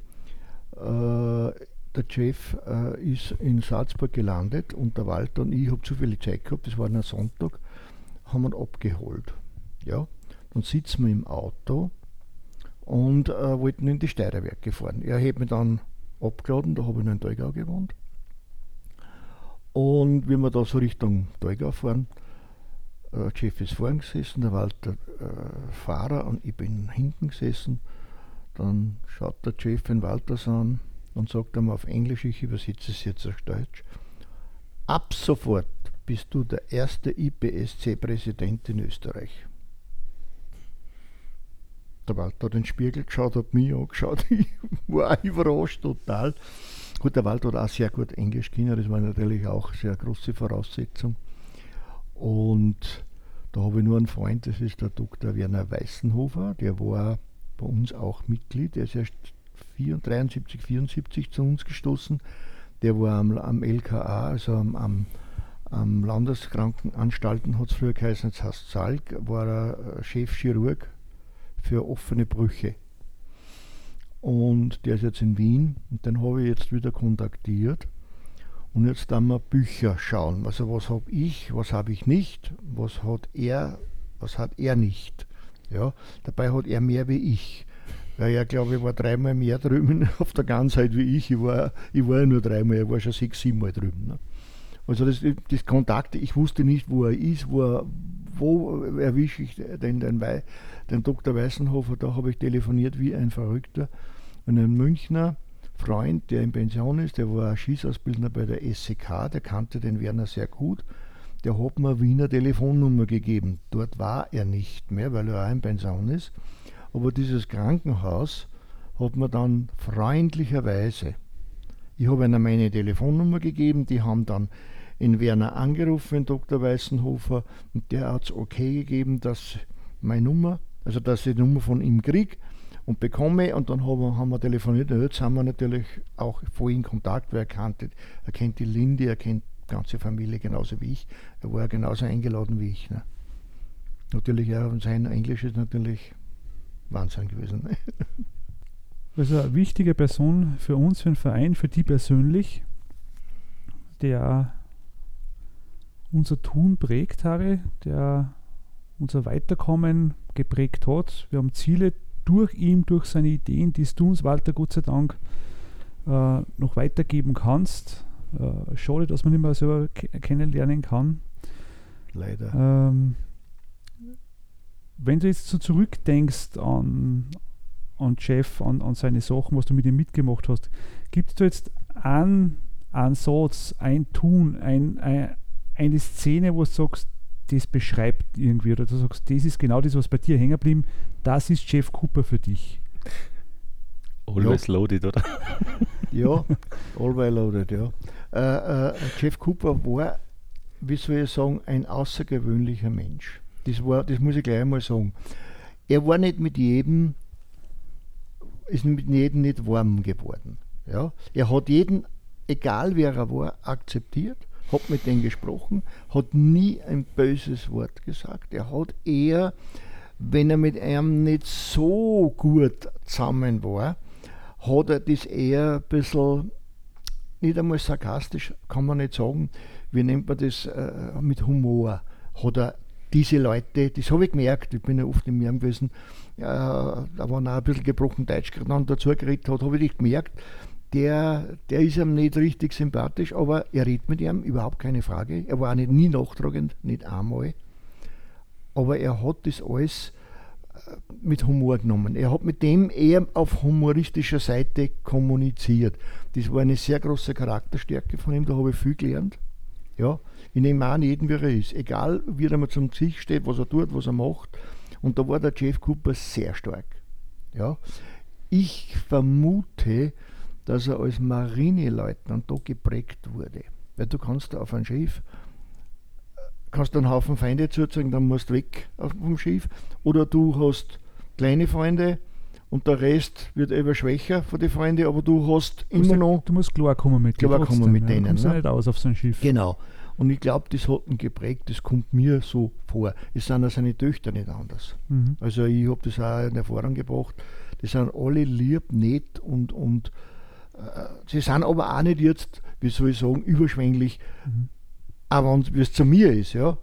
Äh, der Chef äh, ist in Salzburg gelandet und der Walter und ich haben zu viel Zeit gehabt, das war ein Sonntag, haben ihn abgeholt. Ja, dann sitzen wir im Auto und äh, wollten in die Steierwerke fahren. Er hat mich dann abgeladen, da habe ich noch in Teugau gewohnt. Und wie wir da so Richtung Teugau fahren, äh, Chef ist vorne gesessen, der Walter äh, Fahrer und ich bin hinten gesessen. Dann schaut der Chef den Walter an und sagt ihm auf Englisch, ich übersetze es jetzt auf Deutsch. Ab sofort bist du der erste IPSC-Präsident in Österreich. Der Walter hat den Spiegel geschaut, hat mich angeschaut, <laughs> ich war überrascht total. Gut, der Wald hat auch sehr gut Englisch können, das war natürlich auch eine sehr große Voraussetzung. Und da habe ich nur einen Freund, das ist der Dr. Werner Weißenhofer, der war bei uns auch Mitglied, der ist erst 73, 74 zu uns gestoßen. Der war am, am LKA, also am, am, am Landeskrankenanstalten, hat es früher geheißen, jetzt heißt Salk, war er Chefchirurg für offene Brüche. Und der ist jetzt in Wien und den habe ich jetzt wieder kontaktiert. Und jetzt dann wir Bücher schauen. Also was habe ich, was habe ich nicht, was hat er, was hat er nicht. Ja, dabei hat er mehr wie ich. Ja, er glaube ich war dreimal mehr drüben <laughs> auf der Ganzheit wie ich. Ich war, ich war ja nur dreimal, er war schon sechs, sieben Mal drüben. Ne? Also das, das Kontakt, ich wusste nicht, wo er ist, wo, er, wo erwische ich den, den, den Dr. Weißenhofer, da habe ich telefoniert wie ein Verrückter. Und ein Münchner Freund, der in Pension ist, der war Schießausbildner bei der SEK, der kannte den Werner sehr gut, der hat mir Wiener Telefonnummer gegeben. Dort war er nicht mehr, weil er auch in Pension ist. Aber dieses Krankenhaus hat mir dann freundlicherweise, ich habe ihnen meine Telefonnummer gegeben, die haben dann in Werner angerufen, in Dr. Weißenhofer, und der hat es okay gegeben, dass meine Nummer, also dass ich die Nummer von ihm kriege und bekomme und dann haben, haben wir telefoniert und jetzt sind wir natürlich auch voll in Kontakt, weil er kannte, er kennt die Linde, er kennt die ganze Familie genauso wie ich, er war genauso eingeladen wie ich. Ne? Natürlich, ja, und sein Englisch ist natürlich Wahnsinn gewesen. <laughs> Also eine wichtige Person für uns, für den Verein, für die persönlich, der unser Tun prägt, Harry, der unser Weiterkommen geprägt hat. Wir haben Ziele durch ihn, durch seine Ideen, die du uns, Walter, Gott sei Dank äh, noch weitergeben kannst. Äh, schade, dass man nicht mehr selber kennenlernen kann. Leider. Ähm, wenn du jetzt so zurückdenkst an, an Jeff, an, an seine Sachen, was du mit ihm mitgemacht hast, gibt es da jetzt einen, einen Satz, ein Tun, ein, ein, eine Szene, wo du sagst, das beschreibt irgendwie, oder du sagst, das ist genau das, was bei dir hängen geblieben, das ist Jeff Cooper für dich. Always ja. loaded, oder? <laughs> ja, always loaded, ja. Äh, äh, Jeff Cooper war, wie soll ich sagen, ein außergewöhnlicher Mensch. Das, war, das muss ich gleich einmal sagen. Er war nicht mit jedem, ist mit jedem nicht warm geworden. Ja? Er hat jeden, egal wer er war, akzeptiert hat mit denen gesprochen, hat nie ein böses Wort gesagt. Er hat eher, wenn er mit einem nicht so gut zusammen war, hat er das eher ein bisschen, nicht einmal sarkastisch, kann man nicht sagen, wie nennt man das, äh, mit Humor, hat er diese Leute, das habe ich gemerkt, ich bin ja oft im Meer gewesen, äh, da waren auch ein bisschen gebrochen Deutsch dann dazu geredet hat, habe ich gemerkt, der, der ist ihm nicht richtig sympathisch, aber er redet mit ihm, überhaupt keine Frage. Er war nicht, nie nachtragend, nicht einmal. Aber er hat das alles äh, mit Humor genommen. Er hat mit dem eher auf humoristischer Seite kommuniziert. Das war eine sehr große Charakterstärke von ihm, da habe ich viel gelernt. Ja, ich nehme an jeden, wie er ist. Egal, wie er mal zum Gesicht steht, was er tut, was er macht. Und da war der Jeff Cooper sehr stark. Ja. Ich vermute, dass er als Marineleutnant da geprägt wurde. Weil du kannst auf ein Schiff, kannst einen Haufen Feinde zuzeigen, dann musst du weg vom Schiff. Oder du hast kleine Freunde und der Rest wird immer schwächer von den Freunden, aber du hast immer du noch. Du musst klarkommen mit, klarkommen mit denen. Du kommst ne? nicht aus auf so ein Schiff. Genau. Und ich glaube, das hat ihn geprägt, das kommt mir so vor. Es sind auch seine Töchter nicht anders. Mhm. Also ich habe das auch in Erfahrung gebracht. Die sind alle lieb, nett und, und äh, sie sind aber auch nicht jetzt, wie soll ich sagen, überschwänglich. Mhm. Aber wie es zu mir ist, ja.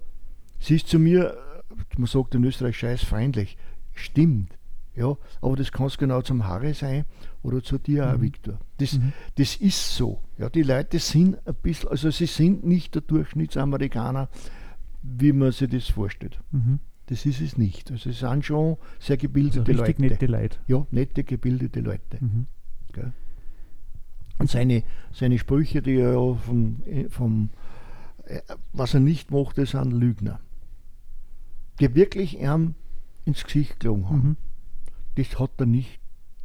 Sie ist zu mir, äh, man sagt in Österreich scheißfeindlich. Stimmt. Ja, aber das kann es genau zum Haare sein oder zu dir mhm. auch, Viktor. Das, mhm. das ist so. Ja, die Leute sind ein bisschen, also sie sind nicht der Durchschnittsamerikaner, wie man sich das vorstellt. Mhm. Das ist es nicht. Also es sind schon sehr gebildete also Leute. nette Leute. Ja, nette, gebildete Leute. Mhm. Und seine, seine Sprüche, die er ja vom, vom äh, was er nicht mochte, sind Lügner. Die wirklich ihm ins Gesicht gelogen haben. Mhm. Das hat er nicht.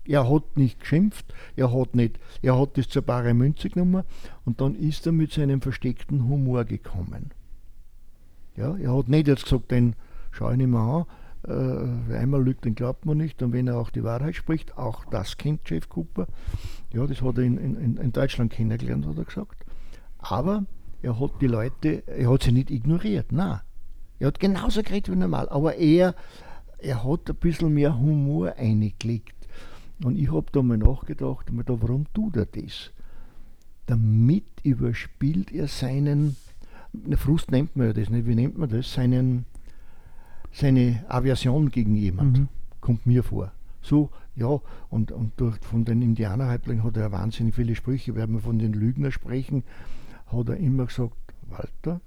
Er hat nicht geschimpft, er hat nicht, er hat das zur bare Münze genommen und dann ist er mit seinem versteckten Humor gekommen. Ja, er hat nicht jetzt gesagt, den schau ich nicht mehr an, äh, einmal lügt, den glaubt man nicht. Und wenn er auch die Wahrheit spricht, auch das kennt Jeff Cooper. Ja, das hat er in, in, in Deutschland kennengelernt, hat er gesagt. Aber er hat die Leute, er hat sie nicht ignoriert. Nein. Er hat genauso geredet wie normal. Aber er, er hat ein bisschen mehr Humor eingelegt. Und ich habe da mal nachgedacht, da, warum tut er das? Damit überspielt er seinen, Frust nennt man ja das nicht, wie nennt man das? Seinen, seine Aversion gegen jemanden, mhm. kommt mir vor. So, Ja, und, und durch, von den Indianerhäuptlingen hat er wahnsinnig viele Sprüche. Wenn wir von den Lügner sprechen, hat er immer gesagt, Walter,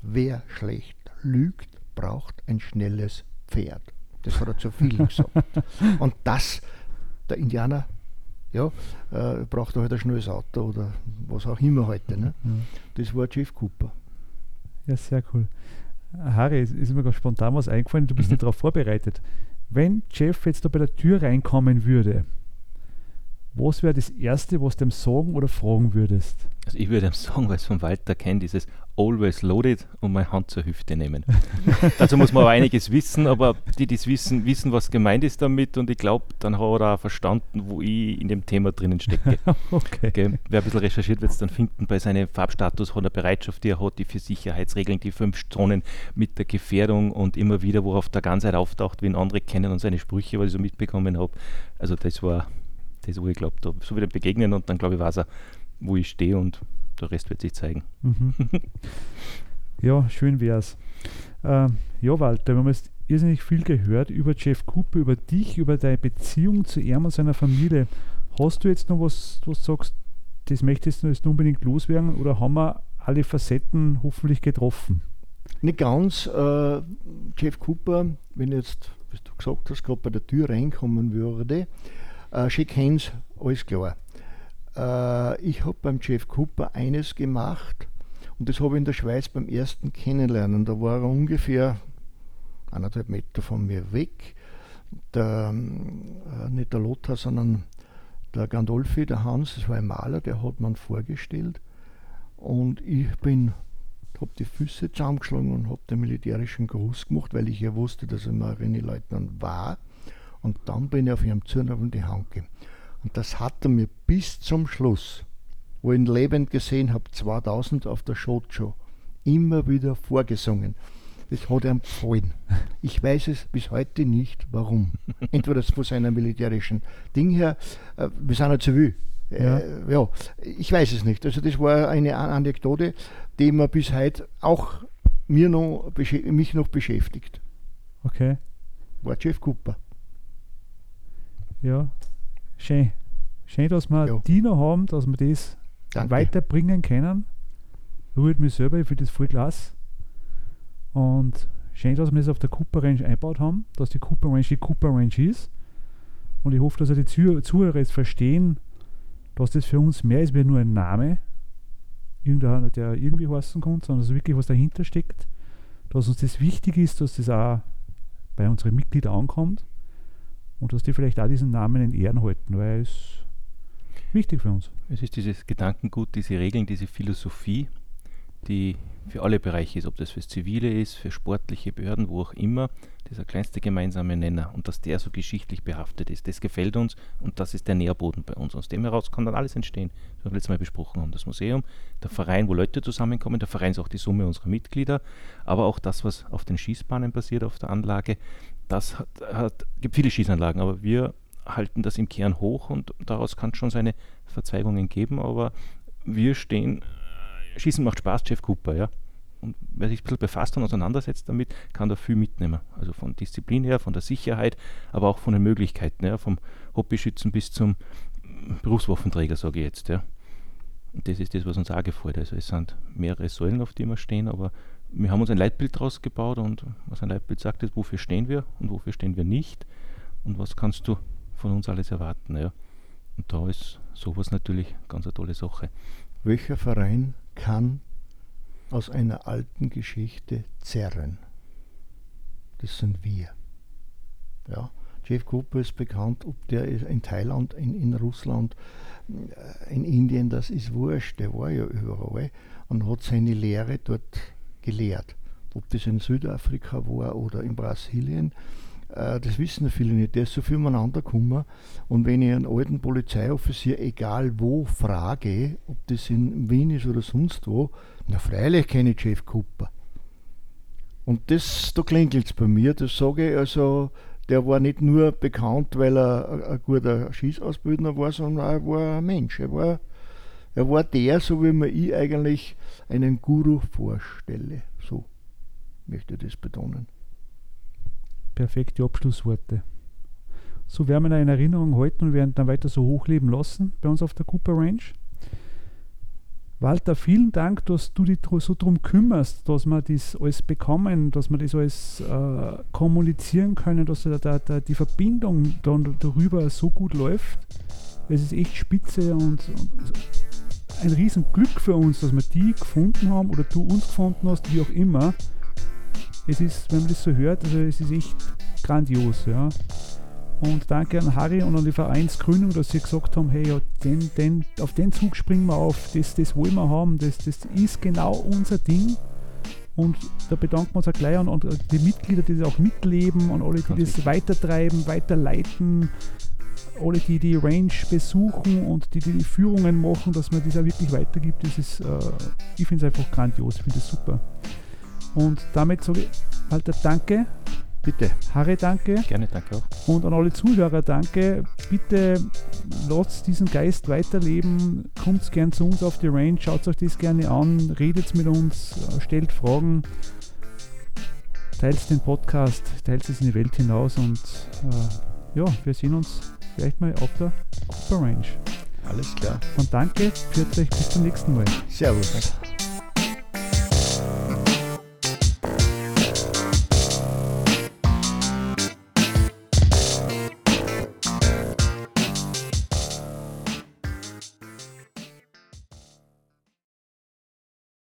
wer schlecht lügt, braucht ein schnelles Pferd. Das hat er zu viel <laughs> gesagt. Und das, der Indianer, ja, äh, braucht halt ein schnelles Auto oder was auch immer heute. Ne? Das war Jeff Cooper. Ja, sehr cool. Harry, ist mir ganz spontan was eingefallen, du bist mhm. nicht darauf vorbereitet. Wenn Jeff jetzt da bei der Tür reinkommen würde, was wäre das Erste, was du ihm sagen oder fragen würdest? Also ich würde ihm sagen, weil es von Walter kennt, dieses Always Loaded und meine Hand zur Hüfte nehmen. <laughs> Dazu muss man aber einiges wissen, aber die, die es wissen, wissen, was gemeint ist damit und ich glaube, dann hat er auch verstanden, wo ich in dem Thema drinnen stecke. <laughs> okay. Okay. Wer ein bisschen recherchiert, wird es dann finden, bei seinem Farbstatus hat er Bereitschaft, die er hat, die für Sicherheitsregeln, die fünf Zonen mit der Gefährdung und immer wieder, worauf der ganze auftaucht, wie ihn andere kennen und seine Sprüche, was ich so mitbekommen habe. Also das war das, wo ich glaube, da so wieder begegnen und dann glaube ich, weiß er, wo ich stehe und der Rest wird sich zeigen. Mhm. <laughs> ja, schön wär's. Äh, ja, Walter, wir haben jetzt irrsinnig viel gehört über Jeff Cooper, über dich, über deine Beziehung zu ihm und seiner Familie. Hast du jetzt noch was, was du sagst, das möchtest du jetzt unbedingt loswerden oder haben wir alle Facetten hoffentlich getroffen? Nicht ganz. Äh, Jeff Cooper, wenn jetzt, wie du gesagt hast, gerade bei der Tür reinkommen würde, äh, Shake Hands, alles klar. Äh, ich habe beim Jeff Cooper eines gemacht und das habe ich in der Schweiz beim ersten Kennenlernen. Da war er ungefähr anderthalb Meter von mir weg. Der, äh, nicht der Lothar, sondern der Gandolfi, der Hans, das war ein Maler, der hat man vorgestellt. Und ich bin, habe die Füße zusammengeschlagen und habe den militärischen Gruß gemacht, weil ich ja wusste, dass er Marineleutnant war. Und dann bin ich auf ihrem Zürn und die Hand gegeben. Und das hat er mir bis zum Schluss, wo ich ihn lebend gesehen habe, 2000 auf der Show immer wieder vorgesungen. Das hat ihm gefallen. Ich weiß es bis heute nicht, warum. <laughs> Entweder von seiner militärischen Ding her, äh, wir sind halt zivil. Äh, ja. Äh, ja, ich weiß es nicht. Also das war eine Anekdote, die mir bis heute auch mir noch, mich noch beschäftigt. Okay. War Jeff Cooper. Ja, schön. Schön, dass wir ja. die noch haben, dass wir das Danke. weiterbringen können. Rührt mich selber, ich finde das voll klasse. Und schön, dass wir das auf der Cooper Range eingebaut haben, dass die Cooper Range die Cooper Range ist. Und ich hoffe, dass die Zuhörer jetzt verstehen, dass das für uns mehr ist wie nur ein Name, irgendeiner, der irgendwie heißen kann, sondern dass wirklich was dahinter steckt. Dass uns das wichtig ist, dass das auch bei unseren Mitgliedern ankommt und dass die vielleicht auch diesen Namen in Ehren halten, weil es wichtig für uns. Es ist dieses Gedankengut, diese Regeln, diese Philosophie, die für alle Bereiche ist, ob das fürs Zivile ist, für sportliche Behörden, wo auch immer, dieser kleinste gemeinsame Nenner und dass der so geschichtlich behaftet ist. Das gefällt uns und das ist der Nährboden bei uns. Aus dem heraus kann dann alles entstehen, was wir letztes Mal besprochen haben. Das Museum, der Verein, wo Leute zusammenkommen, der Verein ist auch die Summe unserer Mitglieder, aber auch das, was auf den Schießbahnen passiert, auf der Anlage, das hat, hat, gibt viele Schießanlagen, aber wir halten das im Kern hoch und daraus kann es schon seine Verzweigungen geben, aber wir stehen, äh, Schießen macht Spaß, Jeff Cooper, ja. Und wer sich ein bisschen befasst und auseinandersetzt damit, kann da viel mitnehmen. Also von Disziplin her, von der Sicherheit, aber auch von den Möglichkeiten, ja, vom Hobbyschützen bis zum Berufswaffenträger, sage ich jetzt. Ja. Und das ist das, was uns auch gefällt. Also es sind mehrere Säulen, auf die wir stehen, aber wir haben uns ein Leitbild daraus gebaut und was ein Leitbild sagt, ist, wofür stehen wir und wofür stehen wir nicht und was kannst du von uns alles erwarten. Ja. Und da ist sowas natürlich ganz eine tolle Sache. Welcher Verein kann aus einer alten Geschichte zerren? Das sind wir. Ja. Jeff Cooper ist bekannt, ob der in Thailand, in, in Russland, äh, in Indien, das ist wurscht, der war ja überall und hat seine Lehre dort gelehrt. Ob das in Südafrika war oder in Brasilien, äh, das wissen viele nicht. Der ist so viel umeinander gekommen. Und wenn ich einen alten Polizeioffizier, egal wo, frage, ob das in Wien ist oder sonst wo, na freilich kenne ich Jeff Cooper. Und das, da klingelt es bei mir. Das sage ich also, der war nicht nur bekannt, weil er ein guter Schießausbildner war, sondern er war ein Mensch. Er war er war der, so wie man ich eigentlich einen Guru vorstelle. So möchte ich das betonen. Perfekte Abschlussworte. So werden wir ihn in Erinnerung halten und werden dann weiter so hochleben lassen bei uns auf der Cooper Range. Walter, vielen Dank, dass du dich so darum kümmerst, dass wir das alles bekommen, dass wir das alles äh, kommunizieren können, dass da, da, da die Verbindung dann darüber so gut läuft. Es ist echt spitze und, und ein riesen Glück für uns, dass wir die gefunden haben oder du uns gefunden hast, wie auch immer. Es ist, wenn man das so hört, also es ist echt grandios, ja. Und danke an Harry und an die Vereinsgründung, dass sie gesagt haben, hey, ja, den, den, auf den Zug springen wir auf, das, das wollen wir haben, das, das ist genau unser Ding. Und da bedanken wir uns auch gleich an, an die Mitglieder, die das auch mitleben, an alle, die das weitertreiben, weiterleiten, alle, die die Range besuchen und die die Führungen machen, dass man das auch wirklich weitergibt. Das ist, äh, ich finde es einfach grandios, ich finde es super. Und damit sage ich, Walter, danke Bitte. Harry, danke. Gerne, danke auch. Und an alle Zuhörer, danke. Bitte lasst diesen Geist weiterleben. Kommt gern zu uns auf die Range, schaut euch das gerne an, redet mit uns, äh, stellt Fragen, teilt den Podcast, teilt es in die Welt hinaus und äh, ja, wir sehen uns vielleicht mal auf der Cooper Range. Alles klar. Und danke, für euch bis zum nächsten Mal. Servus.